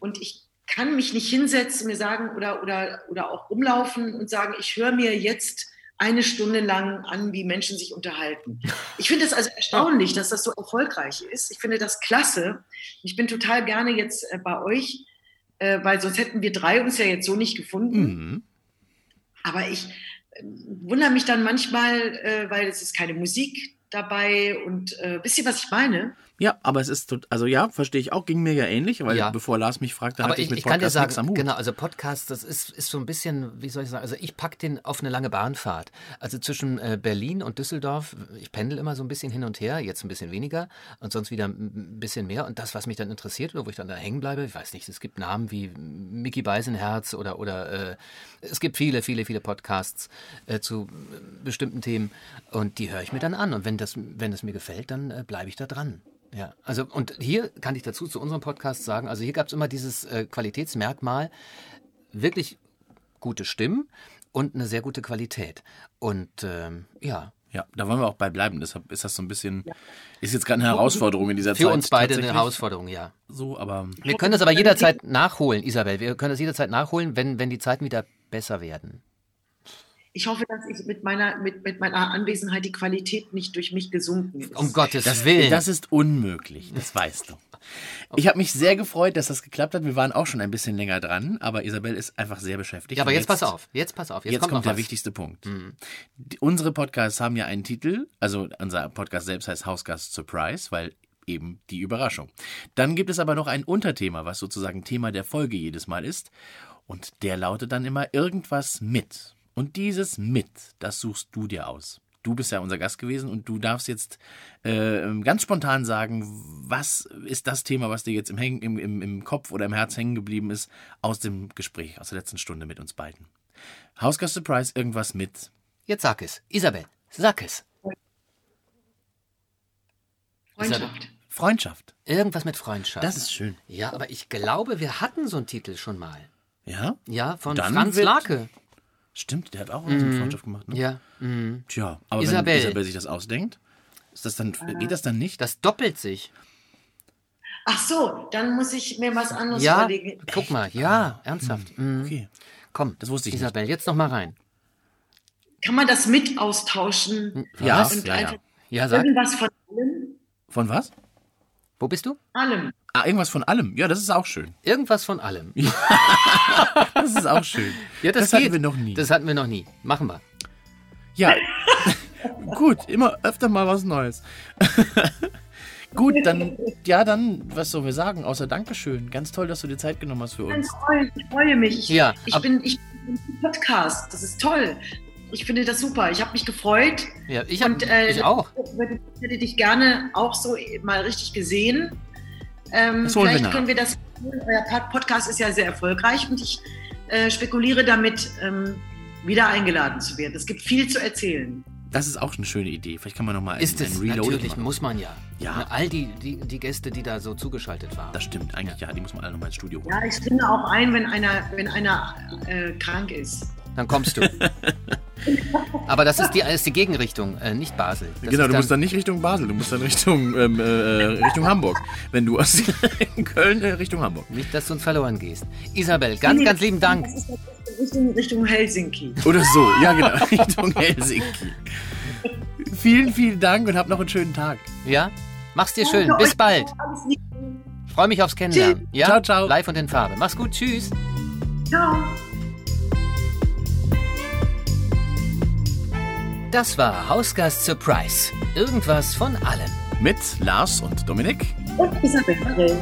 Und ich kann mich nicht hinsetzen, mir sagen oder, oder, oder auch rumlaufen und sagen, ich höre mir jetzt eine Stunde lang an, wie Menschen sich unterhalten. Ich finde es also erstaunlich, dass das so erfolgreich ist. Ich finde das klasse. Ich bin total gerne jetzt äh, bei euch, äh, weil sonst hätten wir drei uns ja jetzt so nicht gefunden. Mhm. Aber ich, wundere mich dann manchmal, äh, weil es ist keine Musik dabei und äh, wisst ihr, was ich meine? Ja, aber es ist, also ja, verstehe ich auch, ging mir ja ähnlich, weil ja. bevor Lars mich fragte, hatte ich, mit ich Podcast kann dir sagen, nichts am Hut. Genau, also Podcast, das ist, ist so ein bisschen, wie soll ich sagen, also ich packe den auf eine lange Bahnfahrt. Also zwischen äh, Berlin und Düsseldorf, ich pendel immer so ein bisschen hin und her, jetzt ein bisschen weniger und sonst wieder ein bisschen mehr. Und das, was mich dann interessiert oder wo ich dann da hängen bleibe, ich weiß nicht, es gibt Namen wie Mickey Beisenherz oder, oder äh, es gibt viele, viele, viele Podcasts äh, zu bestimmten Themen und die höre ich mir dann an. Und wenn das, wenn es mir gefällt, dann äh, bleibe ich da dran. Ja, also und hier kann ich dazu zu unserem Podcast sagen, also hier gab es immer dieses äh, Qualitätsmerkmal, wirklich gute Stimmen und eine sehr gute Qualität. Und ähm, ja, Ja, da wollen wir auch bei bleiben. Deshalb ist das so ein bisschen, ist jetzt gerade eine Herausforderung in dieser für Zeit. uns beide eine. Herausforderung, ja. So, aber Wir können das aber jederzeit nachholen, Isabel. Wir können das jederzeit nachholen, wenn, wenn die Zeiten wieder besser werden. Ich hoffe, dass ich mit meiner, mit, mit meiner Anwesenheit die Qualität nicht durch mich gesunken ist. Um Gottes das, Willen. das ist unmöglich, das weißt du. Ich habe mich sehr gefreut, dass das geklappt hat. Wir waren auch schon ein bisschen länger dran, aber Isabel ist einfach sehr beschäftigt. ja, aber Und jetzt, pass auf. Jetzt pass auf. Jetzt, Jetzt, kommt, kommt, noch der was. wichtigste Punkt. Die, unsere Podcasts haben ja einen Titel, also unser Podcast selbst heißt Hausgast Surprise, weil eben die Überraschung. Dann gibt es aber noch ein Unterthema, was sozusagen Thema der Folge jedes Mal ist. Und der lautet dann immer irgendwas mit. Und dieses mit, das suchst du dir aus. Du bist ja unser Gast gewesen und du darfst jetzt äh, ganz spontan sagen, was ist das Thema, was dir jetzt im, Häng, im, im, im Kopf oder im Herz hängen geblieben ist aus dem Gespräch, aus der letzten Stunde mit uns beiden. Hausgast Surprise, irgendwas mit. Jetzt sag es. Isabel, sag es. Freundschaft. Freundschaft. Irgendwas mit Freundschaft. Das ist schön. ja, aber ich glaube, wir hatten so einen Titel schon mal. Ja? Ja, von Dann Franz Lake. Stimmt, der hat auch was mit Freundschaft gemacht, ne? Ja. mhm. Tja, aber Isabel. wenn Isabel sich das ausdenkt, ist das dann, geht das dann nicht? Das doppelt sich. Ach so, dann muss ich mir was anderes Ja, überlegen. guck mal. Ja, ernsthaft. Mhm. Okay. Komm, Das wusste ich nicht. Isabel, jetzt noch mal rein. Kann man das mit austauschen? Ja, Und ja, ja. Ja, sag. irgendwas von allem? Von was? Wo bist du? Allem. Ah, irgendwas von allem. Ja, das ist auch schön. Irgendwas von allem. Das ist auch schön. Ja, das, das hatten wir noch nie. Das hatten wir noch nie. Machen wir. Ja. Gut, immer öfter mal was Neues. Gut, dann, ja, dann, was sollen wir sagen? Außer Dankeschön. Ganz toll, dass du dir Zeit genommen hast für uns. Ganz toll, ich freue mich. Ich, Ja, ich, bin, ich bin im Podcast. Das ist toll. Ich finde das super. Ich habe mich gefreut. Ja, ich, hab, Und, äh, ich auch. Ich hätte dich gerne auch so mal richtig gesehen. Ähm, Das holen wir vielleicht nach. können wir das. Euer Pod- Podcast ist ja sehr erfolgreich und ich äh, spekuliere damit, ähm, wieder eingeladen zu werden. Es gibt viel zu erzählen. Das ist auch eine schöne Idee. Vielleicht kann man nochmal ein, Ist es, ein Reload natürlich, machen. muss man ja. Ja. Na, All die, die, die Gäste, die da so zugeschaltet waren. Das stimmt, eigentlich ja. Die muss man alle nochmal ins Studio holen. Ja, ich springe auch ein, wenn einer, wenn einer äh, krank ist. Dann kommst du. Aber das ist die, ist die Gegenrichtung, äh, nicht Basel. Das genau, du musst dann nicht Richtung Basel, du musst dann Richtung, ähm, äh, Richtung Hamburg. Wenn du aus Köln äh, Richtung Hamburg. Nicht, dass du uns verloren gehst. Isabel, ganz, ganz lieben Dank. Das ist Richtung, Richtung Helsinki. Oder so, ja genau, Richtung Helsinki. Vielen, vielen Dank und hab noch einen schönen Tag. Ja? Mach's dir schön. Bis bald. Freue mich aufs Kennenlernen. Ja? Ciao, ciao. Live und in Farbe. Mach's gut. Tschüss. Ciao. Das war Hausgast Surprise. Irgendwas von allem. Mit Lars und Dominik. Und Isabel.